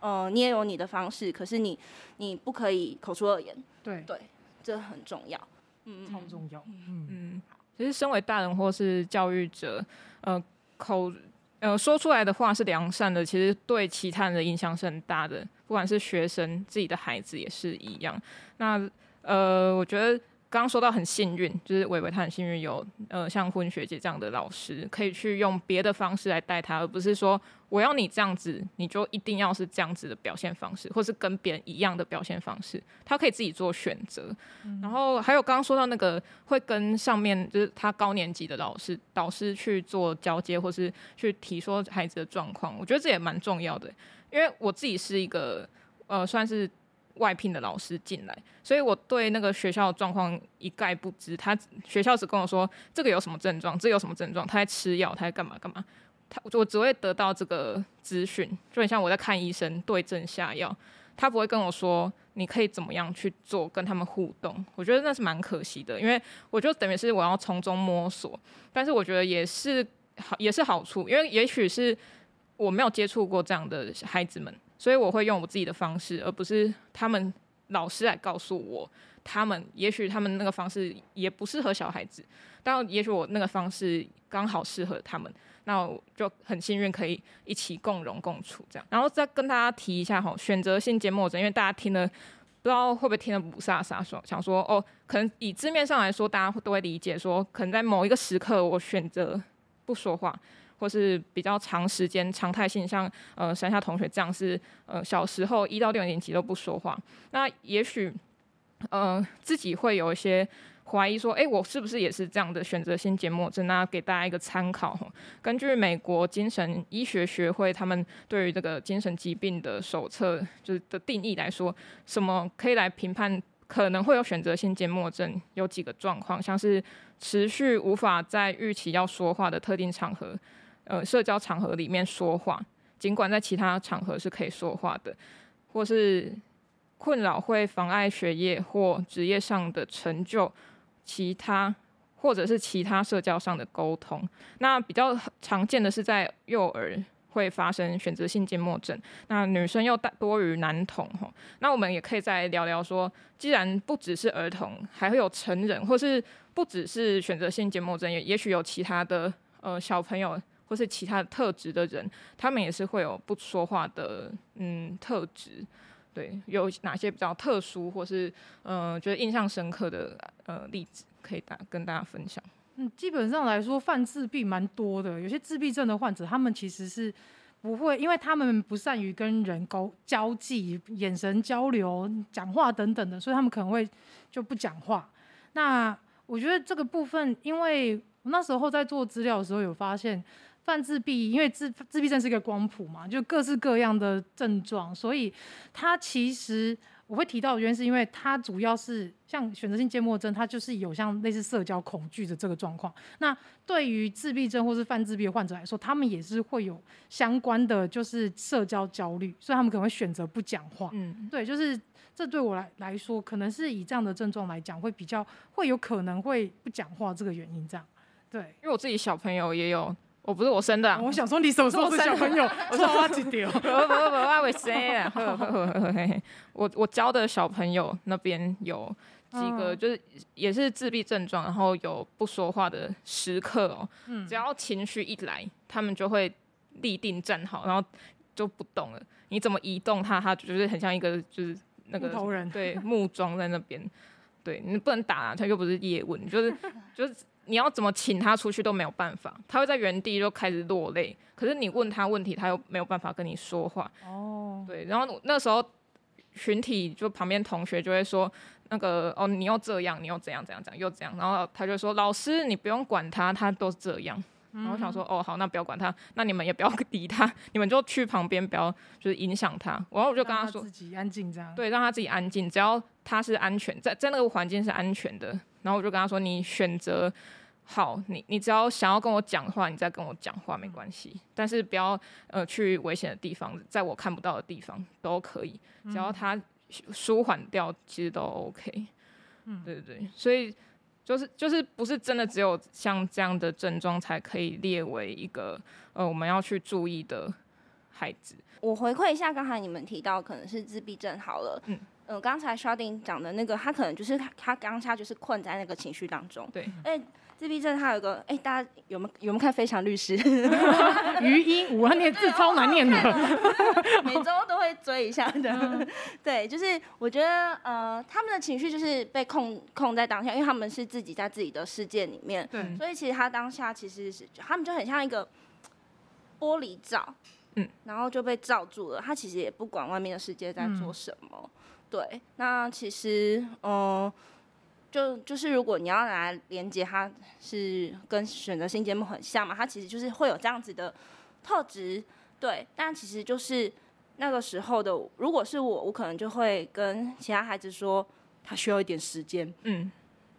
呃，你也有你的方式，可是你你不可以口出恶言，对。对，这很重要，嗯，超重要，嗯。嗯。其实，身为大人或是教育者，呃，口呃说出来的话是良善的，其实对其他人的影响是很大的，不管是学生、自己的孩子也是一样。那呃，我觉得。刚刚说到很幸运，就是伟伟他很幸运有呃像婚学姐这样的老师，可以去用别的方式来带他，而不是说我要你这样子，你就一定要是这样子的表现方式，或是跟别人一样的表现方式，他可以自己做选择。嗯、然后还有刚刚说到那个会跟上面就是他高年级的老师导师去做交接，或是去提说孩子的状况，我觉得这也蛮重要的，因为我自己是一个呃算是。外聘的老师进来，所以我对那个学校的状况一概不知。他学校只跟我说这个有什么症状，这个有什么症状，他在吃药，他在干嘛干嘛。他我只会得到这个资讯，就很像我在看医生对症下药。他不会跟我说你可以怎么样去做，跟他们互动。我觉得那是蛮可惜的，因为我就等于是我要从中摸索。但是我觉得也是好，也是好处，因为也许是我没有接触过这样的孩子们。所以我会用我自己的方式，而不是他们老师来告诉我，他们也许他们那个方式也不适合小孩子，但也许我那个方式刚好适合他们，那我就很幸运可以一起共荣共处这样。然后再跟大家提一下哈，选择性缄默症，因为大家听了不知道会不会听得雾煞煞，说想说哦，可能以字面上来说，大家都会理解说，可能在某一个时刻我选择不说话。或是比较长时间常态性，像呃山下同学这样是呃小时候一到六年级都不说话，那也许呃自己会有一些怀疑说，哎，我是不是也是这样的选择性缄默症？那给大家一个参考。根据美国精神医学学会他们对于这个精神疾病的手册就是的定义来说，什么可以来评判可能会有选择性缄默症？有几个状况，像是持续无法在预期要说话的特定场合，呃，社交场合里面说话，尽管在其他场合是可以说话的，或是困扰会妨碍学业或职业上的成就。其他或者是其他社交上的沟通，那比较常见的是在幼儿会发生选择性缄默症，那女生又大多于男童吼。那我们也可以再聊聊说，既然不只是儿童，还会有成人，或是不只是选择性缄默症，也也许有其他的呃小朋友或是其他特质的人，他们也是会有不说话的嗯特质。对，有哪些比较特殊或是嗯、觉得印象深刻的呃例子可以大跟大家分享？嗯，基本上来说，犯自闭蛮多的。有些自闭症的患者，他们其实是不会，因为他们不善于跟人沟交际、眼神交流、讲话等等的，所以他们可能会就不讲话。那我觉得这个部分，因为我那时候在做资料的时候有发现。犯自闭，因为自自闭症是一个光谱嘛，就各式各样的症状，所以它其实我会提到的原因是因为它主要是像选择性缄默症，它就是有像类似社交恐惧的这个状况。那对于自闭症或是犯自闭的患者来说，他们也是会有相关的就是社交焦虑，所以他们可能会选择不讲话。嗯，对，就是这对我来来说，可能是以这样的症状来讲，会比较会有可能会不讲话这个原因这样。对，因为我自己小朋友也有。我不是我生的、啊，我想说你什么时候是小朋友？我说我几条？不不不，我会生啊！我 我教的小朋友那边有几个，就是也是自闭症状，然后有不说话的时刻哦。只要情绪一来，他们就会立定站好，然后就不动了。你怎么移动他，他就是很像一个就是那个木头人，对，木桩在那边。对，你不能打啊，他又不是叶问，就是 就是。你要怎么请他出去都没有办法，他会在原地就开始落泪。可是你问他问题，他又没有办法跟你说话。哦，对，然后那时候群体就旁边同学就会说，那个哦，你又这样，你又怎样怎样怎样又怎样，然后他就说，老师你不用管他，他都是这样。然后我想说，哦好，那不要管他，那你们也不要理他，你们就去旁边，不要就是影响他。然后我就跟他说，自己安静这样。对，让他自己安静，只要他是安全，在在那个环境是安全的。然后我就跟他说：“你选择好，你你只要想要跟我讲话，你再跟我讲话没关系。但是不要呃去危险的地方，在我看不到的地方都可以。只要他舒缓掉，其实都 OK。嗯，对对对。所以就是就是不是真的只有像这样的症状才可以列为一个呃我们要去注意的孩子。我回馈一下刚才你们提到可能是自闭症好了。嗯。”嗯，刚才 Sharding 讲的那个，他可能就是他当下就是困在那个情绪当中。对。哎，自闭症他有个，哎，大家有没有有没有看《非常律师》？余英，我念字超难念的，每周都会追一下的。嗯、对，就是我觉得，呃，他们的情绪就是被控控在当下，因为他们是自己在自己的世界里面。对。所以其实他当下其实是，他们就很像一个玻璃罩，嗯，然后就被罩住了。他其实也不管外面的世界在做什么。嗯对，那其实，嗯、呃，就就是如果你要来连接，它是跟选择性节目很像嘛，它其实就是会有这样子的特质，对。但其实就是那个时候的，如果是我，我可能就会跟其他孩子说，他需要一点时间，嗯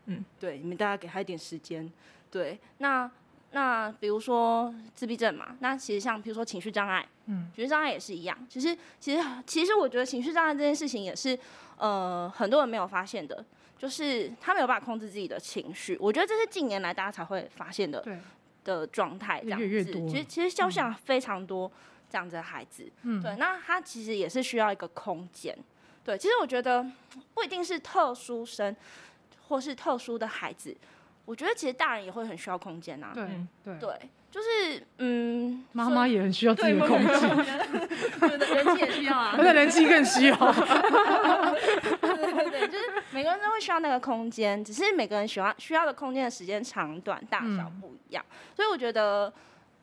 嗯，对，你们大家给他一点时间，对。那那比如说自闭症嘛，那其实像比如说情绪障碍。嗯，情绪障碍也是一样。其实，其实，其实，我觉得情绪障碍这件事情也是，呃，很多人没有发现的，就是他没有办法控制自己的情绪。我觉得这是近年来大家才会发现的，对的状态这样子。越越。其实，其实肖像非常多这样子的孩子。嗯。对，那他其实也是需要一个空间。对，其实我觉得不一定是特殊生或是特殊的孩子，我觉得其实大人也会很需要空间呐。对对对。就是嗯，妈妈也很需要自己的空间，人气也需要啊，那人气更需要。对对对，就是每个人都会需要那个空间，只是每个人喜欢需要的空间的时间长短大小不一样，嗯、所以我觉得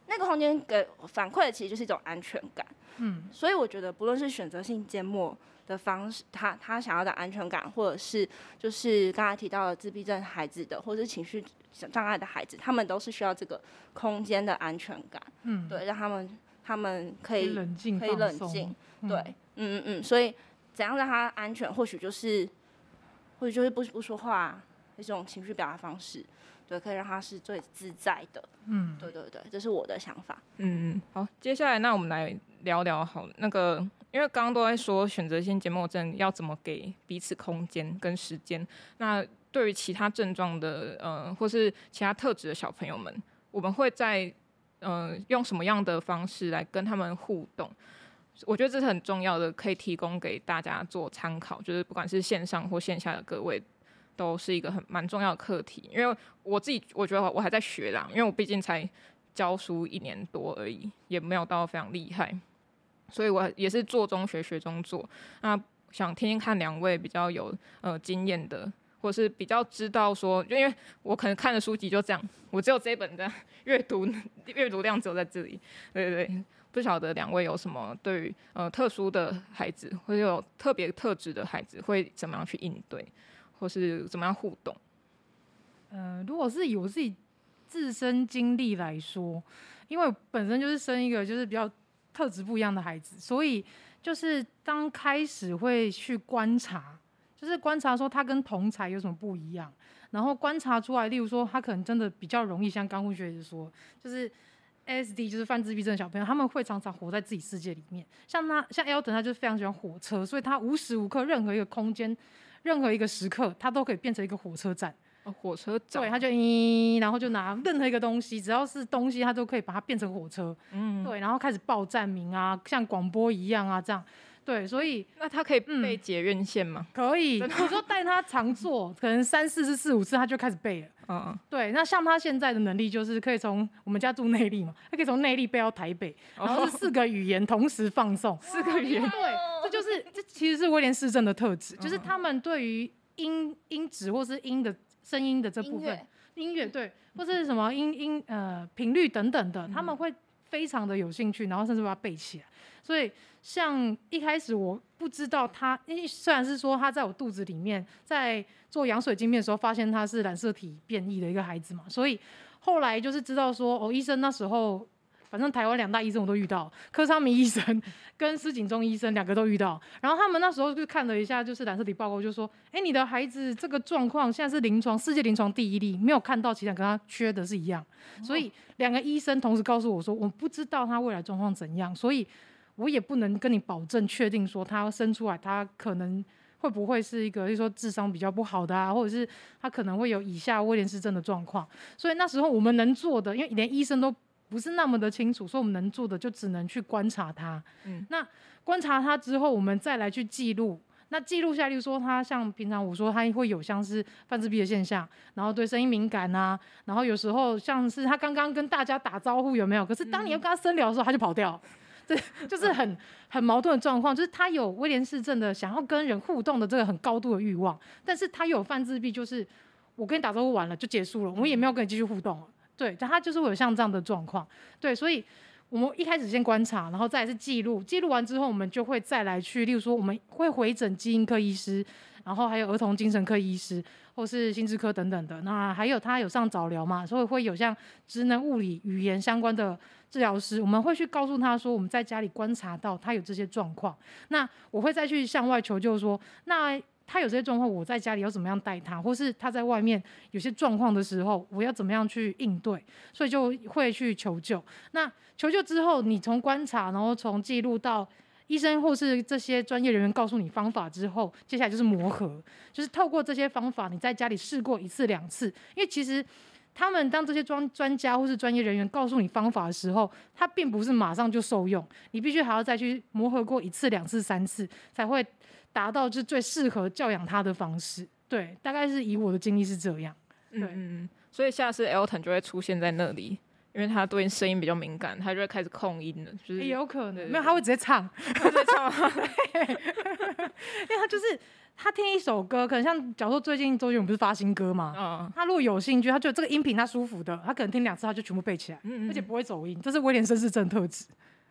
那个空间给反馈的其实就是一种安全感。嗯，所以我觉得不论是选择性缄默的方式，他他想要的安全感，或者是就是刚才提到的自闭症孩子的，或者是情绪障碍的孩子，他们都是需要这个空间的安全感，嗯，对，让他们他们可以冷静，可以冷静，对，嗯嗯嗯，所以怎样让他安全，或许就是或许就是不不说话一种情绪表达方式。对，可以让他是最自在的。嗯，对对对，这是我的想法。嗯嗯，好，接下来那我们来聊聊好那个，因为刚刚都在说选择性缄默症要怎么给彼此空间跟时间。那对于其他症状的呃，或是其他特质的小朋友们，我们会在呃用什么样的方式来跟他们互动？我觉得这是很重要的，可以提供给大家做参考。就是不管是线上或线下的各位。都是一个很蛮重要的课题，因为我自己我觉得我还在学啦，因为我毕竟才教书一年多而已，也没有到非常厉害，所以我也是做中学学中做。那想听听看两位比较有呃经验的，或是比较知道说，就因为我可能看的书籍就这样，我只有这一本的阅读阅读量只有在这里，对对对，不晓得两位有什么对于呃特殊的孩子或者有特别特质的孩子会怎么样去应对？或是怎么样互动？呃，如果是以我自己自身经历来说，因为本身就是生一个就是比较特质不一样的孩子，所以就是刚开始会去观察，就是观察说他跟同才有什么不一样，然后观察出来，例如说他可能真的比较容易像刚刚学姐说，就是 S D 就是犯自闭症小朋友，他们会常常活在自己世界里面。像他像 Elton 他就非常喜欢火车，所以他无时无刻任何一个空间。任何一个时刻，他都可以变成一个火车站。哦，火车站。对，他就咦，然后就拿任何一个东西，只要是东西，他都可以把它变成火车。嗯，对，然后开始报站名啊，像广播一样啊，这样。对，所以那他可以背捷运线吗？可以，我说带他常坐，可能三四次、四五次，他就开始背了。嗯嗯。对，那像他现在的能力，就是可以从我们家住内坜嘛，他可以从内坜背到台北，然后是四个语言同时放送。四个语言。对，这就是这其实是威廉氏症的特质，就是他们对于音音质或是音的声音的这部分，音乐。对，或是什么音音呃频率等等的，他们会非常的有兴趣，然后甚至把它背起来。所以，像一开始我不知道他，因为虽然是说他在我肚子里面，在做羊水镜片的时候，发现他是染色体变异的一个孩子嘛，所以后来就是知道说，哦，医生那时候，反正台湾两大医生我都遇到，柯昌明医生 跟施景忠医生两个都遇到，然后他们那时候就看了一下，就是染色体报告，就说，哎，你的孩子这个状况现在是临床世界临床第一例，没有看到其他跟他缺的是一样，所以两个医生同时告诉我说，我不知道他未来状况怎样，所以。我也不能跟你保证确定说他生出来他可能会不会是一个，就是说智商比较不好的啊，或者是他可能会有以下威廉斯症的状况。所以那时候我们能做的，因为连医生都不是那么的清楚，所以我们能做的就只能去观察他。嗯，那观察他之后，我们再来去记录。那记录下，例如说他像平常我说他会有像是泛自闭的现象，然后对声音敏感啊，然后有时候像是他刚刚跟大家打招呼有没有？可是当你要跟他深聊的时候，他就跑掉。对，就是很很矛盾的状况，就是他有威廉氏症的想要跟人互动的这个很高度的欲望，但是他有泛自闭，就是我跟你打招呼完了就结束了，我也没有跟你继续互动了。对，但他就是会有像这样的状况。对，所以我们一开始先观察，然后再是记录，记录完之后，我们就会再来去，例如说我们会回诊基因科医师，然后还有儿童精神科医师，或是心智科等等的。那还有他有上早疗嘛，所以会有像职能、物理、语言相关的。治疗师，我们会去告诉他说，我们在家里观察到他有这些状况，那我会再去向外求救说，那他有这些状况，我在家里要怎么样带他，或是他在外面有些状况的时候，我要怎么样去应对，所以就会去求救。那求救之后，你从观察，然后从记录到医生或是这些专业人员告诉你方法之后，接下来就是磨合，就是透过这些方法，你在家里试过一次两次，因为其实。他们当这些专专家或是专业人员告诉你方法的时候，他并不是马上就受用，你必须还要再去磨合过一次、两次、三次，才会达到就最适合教养他的方式。对，大概是以我的经历是这样。对，嗯，所以下次 Elton 就会出现在那里，因为他对声音比较敏感，他就会开始控音了。就是也有可能，没有，他会直接唱，他直接唱，因为他就是。他听一首歌，可能像假如说最近周杰伦不是发新歌嘛？嗯，他如果有兴趣，他觉得这个音频他舒服的，他可能听两次他就全部背起来，嗯，而且不会走音，这是威廉绅士症特质。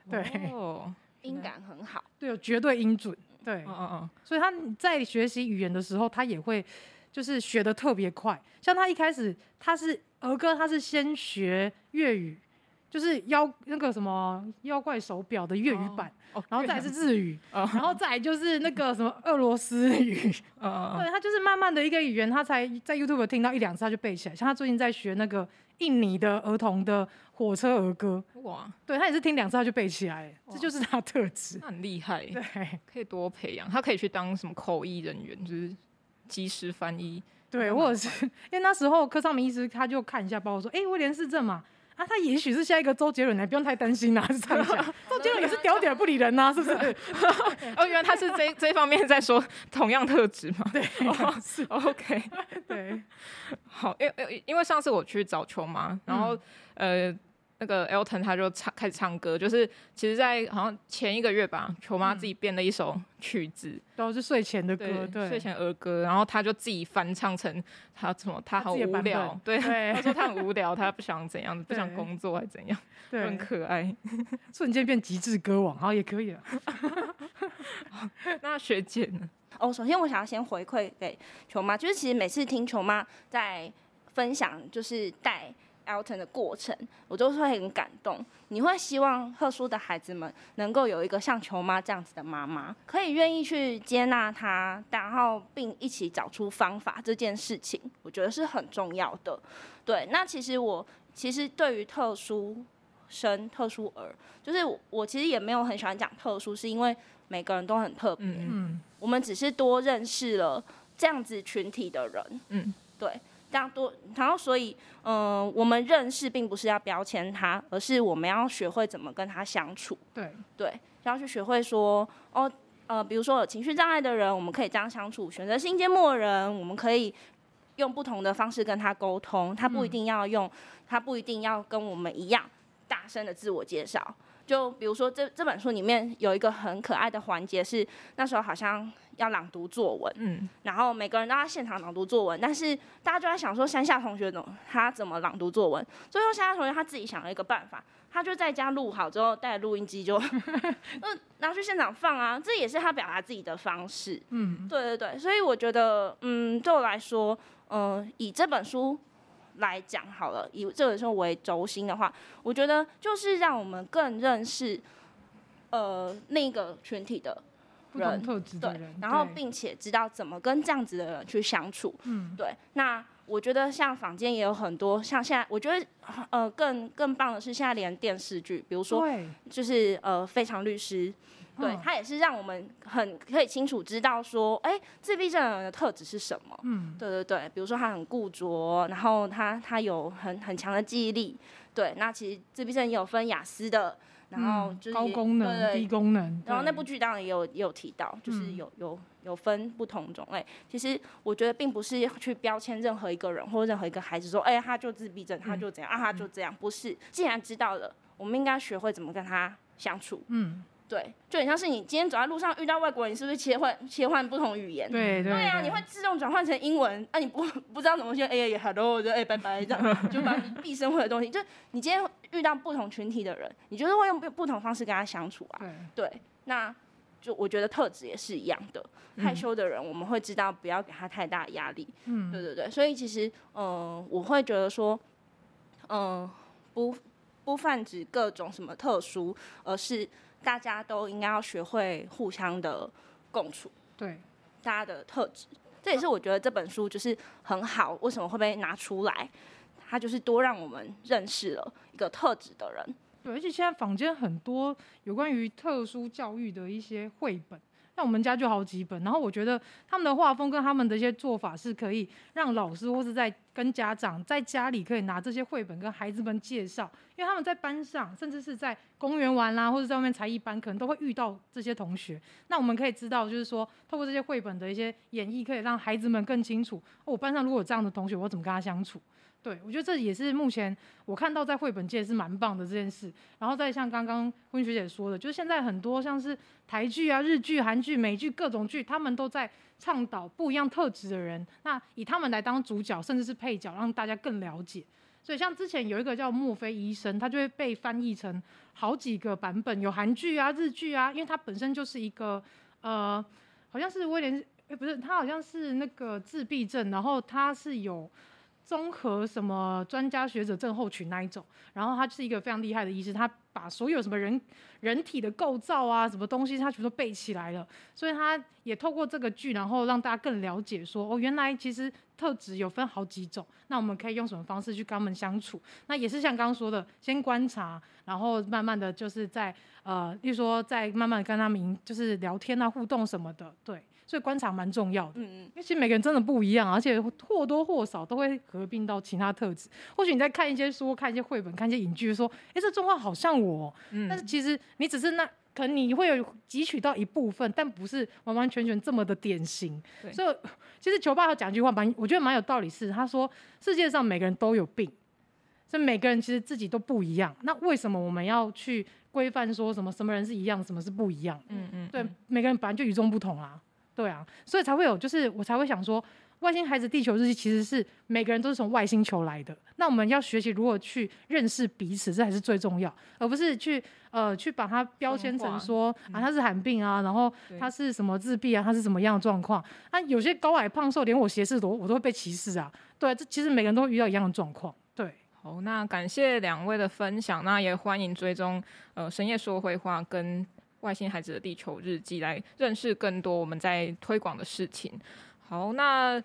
对，哦，音感很好，对，有绝对音准。对，嗯嗯嗯，所以他在学习语言的时候，他也会就是学的特别快。像他一开始他是儿歌，他是先学粤语。就是妖那个什么妖怪手表的粤语版，哦、然后再是日语，哦、然后再 就是那个什么俄罗斯语，哦、对，他就是慢慢的一个语言，他才在 YouTube 听到一两次他就背起来。像他最近在学那个印尼的儿童的火车儿歌，哇，对他也是听两次他就背起来，哇。这就是他的特质，他很厉害，对，可以多培养，他可以去当什么口译人员，就是即时翻译，对，或者是因为那时候柯尚明医师他就看一下包，包括说，哎，威廉氏症嘛。啊，他也许是下一个周杰伦，你不用太担心呐、啊，是这样讲。周杰伦也是屌屌不理人呐、啊，是不是？哦，原来他是这这方面在说同样特质嘛？对，哦、是 OK。对，好，因为因为上次我去找球嘛，然后、嗯、呃。那个 Elton 他就唱开始唱歌，就是其实，在好像前一个月吧，球妈自己编了一首曲子，都是睡前的歌，对，对睡前儿歌，然后他就自己翻唱成他什么，他很无聊，对，对他说他很无聊，他不想怎样，不想工作还是怎样，对，很可爱，瞬间变极致歌王，好也可以啊。那学姐呢？哦，首先我想要先回馈给球妈，就是其实每次听球妈在分享，就是带。Elton 的过程，我都是会很感动。你会希望特殊的孩子们能够有一个像球妈这样子的妈妈，可以愿意去接纳他，然后并一起找出方法。这件事情，我觉得是很重要的。对，那其实我其实对于特殊生、特殊儿，就是我，我其实也没有很喜欢讲特殊，是因为每个人都很特别。嗯，嗯，我们只是多认识了这样子群体的人。嗯，对。这样多，然后所以，嗯、呃，我们认识并不是要标签他，而是我们要学会怎么跟他相处。对对，要去学会说，哦，呃，比如说有情绪障碍的人，我们可以这样相处；选择性缄默的人，我们可以用不同的方式跟他沟通。他不一定要用，嗯、他不一定要跟我们一样大声的自我介绍。就比如说这这本书里面有一个很可爱的环节，是那时候好像。要朗读作文，嗯，然后每个人都要现场朗读作文，但是大家就在想说，山下同学怎他怎么朗读作文？最后山下同学他自己想了一个办法，他就在家录好之后带录音机就，嗯，拿去现场放啊，这也是他表达自己的方式，嗯，对对对，所以我觉得，嗯，对我来说，嗯、呃，以这本书来讲好了，以这本书为轴心的话，我觉得就是让我们更认识，呃，那个群体的人，对，然后并且知道怎么跟这样子的人去相处，嗯，对。那我觉得像坊间也有很多，像现在我觉得呃更更棒的是现在连电视剧，比如说就是呃非常律师，对，他也是让我们很可以清楚知道说，哎，自闭症人的特质是什么，嗯，对对对，比如说他很固着，然后他他有很很强的记忆力，对，那其实自闭症也有分雅思的。然后就是高功能、对对低功能。然后那部剧当然也有也有提到，就是有有有分不同种类。其实我觉得并不是去标签任何一个人或者任何一个孩子说，哎，他就自闭症，他就怎样啊，他就这样。不是，既然知道了，我们应该学会怎么跟他相处。嗯。对，就很像是你今天走在路上遇到外国人，你是不是切换切换不同语言？对对，对啊，你会自动转换成英文。啊，你不不知道怎么说，哎呀，hello，就哎拜拜这样，就把你毕生会的东西。就你今天遇到不同群体的人，你就是会用不同方式跟他相处啊。对，对，那就我觉得特质也是一样的。害羞的人，我们会知道不要给他太大压力。嗯，对对对。所以其实，嗯、呃，我会觉得说，嗯、呃，不不泛指各种什么特殊，而是。大家都应该要学会互相的共处，对，大家的特质，这也是我觉得这本书就是很好。为什么会被拿出来？它就是多让我们认识了一个特质的人。对，而且现在坊间很多有关于特殊教育的一些绘本。像我们家就好几本，然后我觉得他们的画风跟他们的一些做法是可以让老师或是在跟家长在家里可以拿这些绘本跟孩子们介绍，因为他们在班上甚至是在公园玩啦，或者在外面才艺班，可能都会遇到这些同学。那我们可以知道，就是说透过这些绘本的一些演绎，可以让孩子们更清楚，哦，我班上如果有这样的同学，我怎么跟他相处。对，我觉得这也是目前我看到在绘本界是蛮棒的这件事。然后再像刚刚温学姐说的，就是现在很多像是台剧啊、日剧、韩剧、美剧各种剧，他们都在倡导不一样特质的人，那以他们来当主角，甚至是配角，让大家更了解。所以像之前有一个叫墨菲医生，他就会被翻译成好几个版本，有韩剧啊、日剧啊，因为他本身就是一个。呃，好像是威廉，哎、不是，他好像是那个自闭症，然后他是有综合什么专家学者症候群那一种，然后他是一个非常厉害的医师，他把所有什么人人体的构造啊，什么东西，他全都背起来了，所以他也透过这个剧，然后让大家更了解说，哦，原来其实特质有分好几种，那我们可以用什么方式去跟他们相处？那也是像刚刚说的，先观察，然后慢慢的就是在呃，例如说在慢慢跟他们就是聊天啊、互动什么的，对。所以观察蛮重要的，嗯嗯，因为其实每个人真的不一样，而且或多或少都会合并到其他特质。或许你在看一些书、看一些绘本、看一些影剧，说，哎，这状况好像我，嗯，但是其实你只是那，可能你会有汲取到一部分，但不是完完全全这么的典型。所以，其实球爸他讲一句话蛮，我觉得蛮有道理，是他说世界上每个人都有病，所以每个人其实自己都不一样。那为什么我们要去规范说什么什么人是一样，什么是不一样？嗯嗯，对，每个人本来就与众不同啊。对啊，所以才会有，就是我才会想说，外星孩子地球日记其实是每个人都是从外星球来的。那我们要学习如何去认识彼此，这才是最重要，而不是去呃去把它标签成说啊他是罕病啊，然后他是什么自闭啊，他是什么样的状况。那有些高矮胖瘦，连我斜视都我都会被歧视啊。对，这其实每个人都遇到一样的状况。对，好，那感谢两位的分享，那也欢迎追踪呃深夜说会话跟。外星孩子的地球日记，来认识更多我们在推广的事情。好，那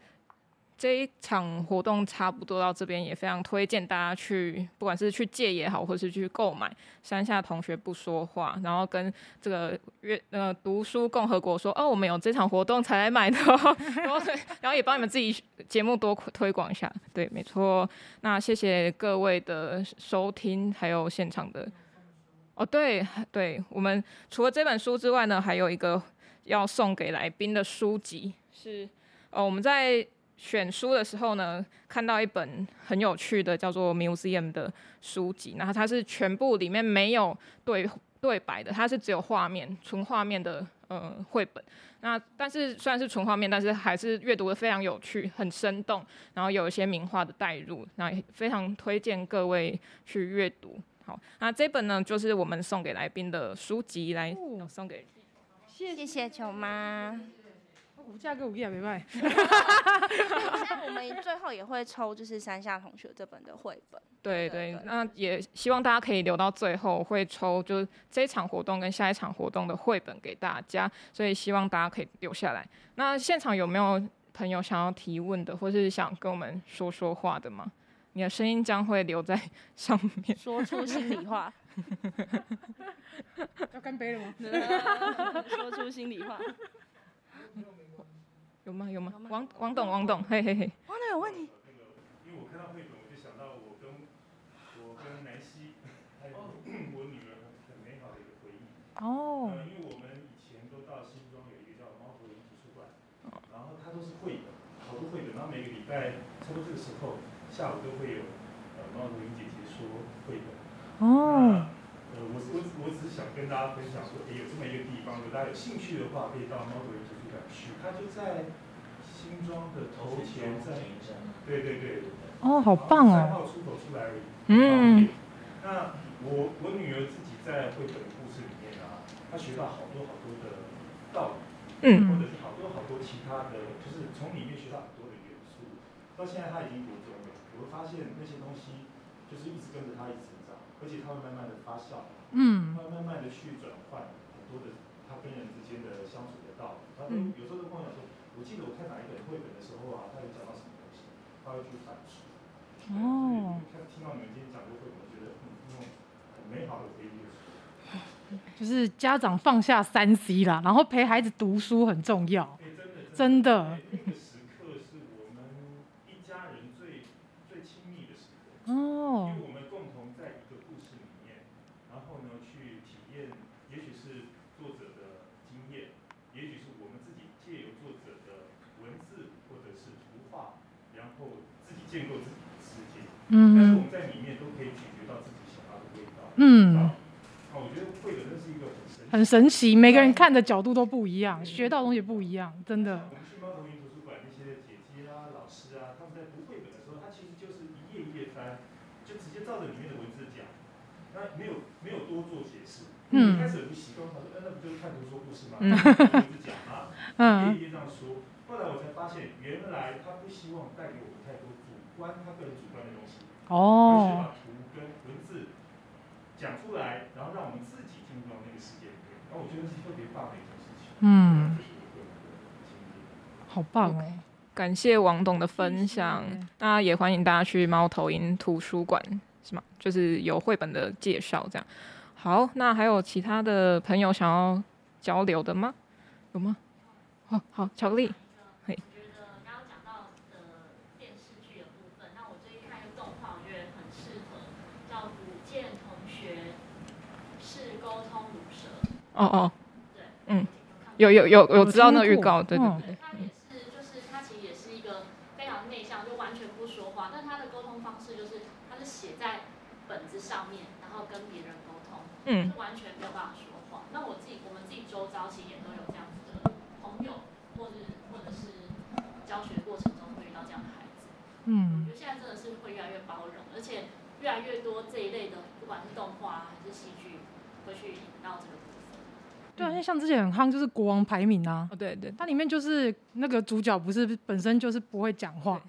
这一场活动差不多到这边，也非常推荐大家去，不管是去借也好，或是去购买《山下同学不说话》，然后跟这个阅呃读书共和国说，哦，我们有这场活动才来买的，然 后然后也帮你们自己节目多推广一下。对，没错。那谢谢各位的收听，还有现场的。哦，对 对，我们除了这本书之外呢，还有一个要送给来宾的书籍是，哦，我们在选书的时候呢，看到一本很有趣的叫做《Museum》的书籍，然后它是全部里面没有对对白的，它是只有画面，纯画面的呃绘本。那但是虽然是纯画面，但是还是阅读的非常有趣，很生动，然后有一些名画的带入，那也非常推荐各位去阅读。好，那这本呢，就是我们送给来宾的书籍，来送给。谢谢球妈。五价跟五价没卖。那我们最后也会抽，就是山下同学这本的绘本。对对，对，那也希望大家可以留到最后，会抽就是这一场活动跟下一场活动的绘本给大家，所以希望大家可以留下来。那现场有没有朋友想要提问的，或是想跟我们说说话的吗？你的声音将会留在 上面，说出心里话。要干杯了吗？说出心里话。有吗？有吗？王王董，王董，嘿嘿嘿。王董有问题。因为我看到绘本，我就想到我跟我跟南希，还有我女儿很美好的一个回忆。哦。因为我们以前都到新庄有一个叫猫头鹰图书馆，然后它都是绘本，好多绘本，然后每个礼拜差不多这个时候。下午都会有呃猫头鹰姐姐说绘本哦，呃我我我只是想跟大家分享说，诶有这么一个地方，如果大家有兴趣的话，可以到猫头鹰图书馆去，它就在新庄的头前站，对对对，哦好棒哦，三号出口出来而已，嗯，那我我女儿自己在绘本的故事里面啊，她学到好多好多的道理，嗯，或者是好多好多其他的，就是从里面学到很多的到现在他已经读中了。我会发现那些东西就是一直跟着他一直成长，而且他会慢慢的发酵，嗯，他会慢慢的去转换很多的他跟人之间的相处的道理。他都有时候都跟我讲说，我记得我看哪一本绘本的时候啊，他有讲到什么东西，他会去反刍。哦。看听到你们今天讲这个绘本，我觉得嗯，那种很美好的回忆。就是家长放下三 C 啦，然后陪孩子读书很重要。真的。真的。哦，因为我们共同在一个故事里面，然后呢去体验，也许是作者的经验，也许是我们自己借由作者的文字或者是图画，然后自己建构自己的世界。嗯。但是我们在里面都可以咀嚼到自己想要的味道。嗯。啊我觉得绘本真是一个很神奇。很神奇，每个人看的角度都不一样，学到的东西不一样，真的。照着里面的文字讲，那没有没有多做解释。嗯。一开始很不习惯，他说：“哎，那不就是看图说故事吗？”嗯。一直讲啊，一页一页这样说。后来我才发现，原来他不希望带给我们太多主观，他个人主观的东西。哦。而是把图跟文字讲出来，然后让我们自己进入到那个世界里面。然后我觉得是特别棒的一件事情。嗯。好棒哦！感谢王董的分享。那也欢迎大家去猫头鹰图书馆，是吗？就是有绘本的介绍这样。好，那还有其他的朋友想要交流的吗？有吗？哦，好，巧克力。哦哦，对，嗯，有有有有知道那个预告，对对对。他也是，就是他其实也是一个非常内向，就完全不说话，但他的沟通方式就是他是写在本子上面，然后跟别人沟通，嗯，完全没有办法说话。那我自己，我们自己周遭其实也都有这样子的朋友，或者或者是教学过程中会遇到这样的孩子，嗯，我觉得现在真的是会越来越包容，而且越来越多这一类的，不管是动画还是戏剧，会去引到这个。对啊，像之前很夯，就是国王排名啊。哦，对对，它里面就是那个主角不是本身就是不会讲话，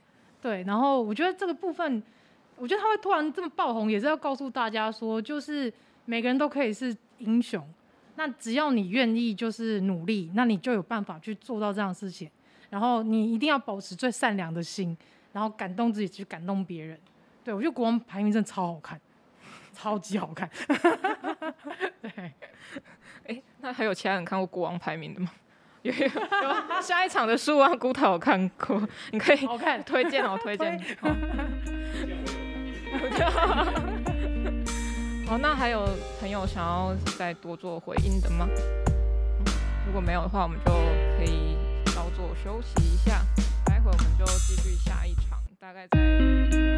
对，对。然后我觉得这个部分，我觉得他会突然这么爆红，也是要告诉大家说，就是每个人都可以是英雄。那只要你愿意，就是努力，那你就有办法去做到这样的事情。然后你一定要保持最善良的心，然后感动自己去感动别人。对，我觉得国王排名真的超好看，超级好看。对。哎，那还有其他人看过《国王排名》的吗？有 有有，下一场的书啊，古塔有看过，你可以好看，推荐哦，推荐。好，那还有朋友想要再多做回应的吗？如果没有的话，我们就可以稍作休息一下，待会我们就继续下一场，大概在。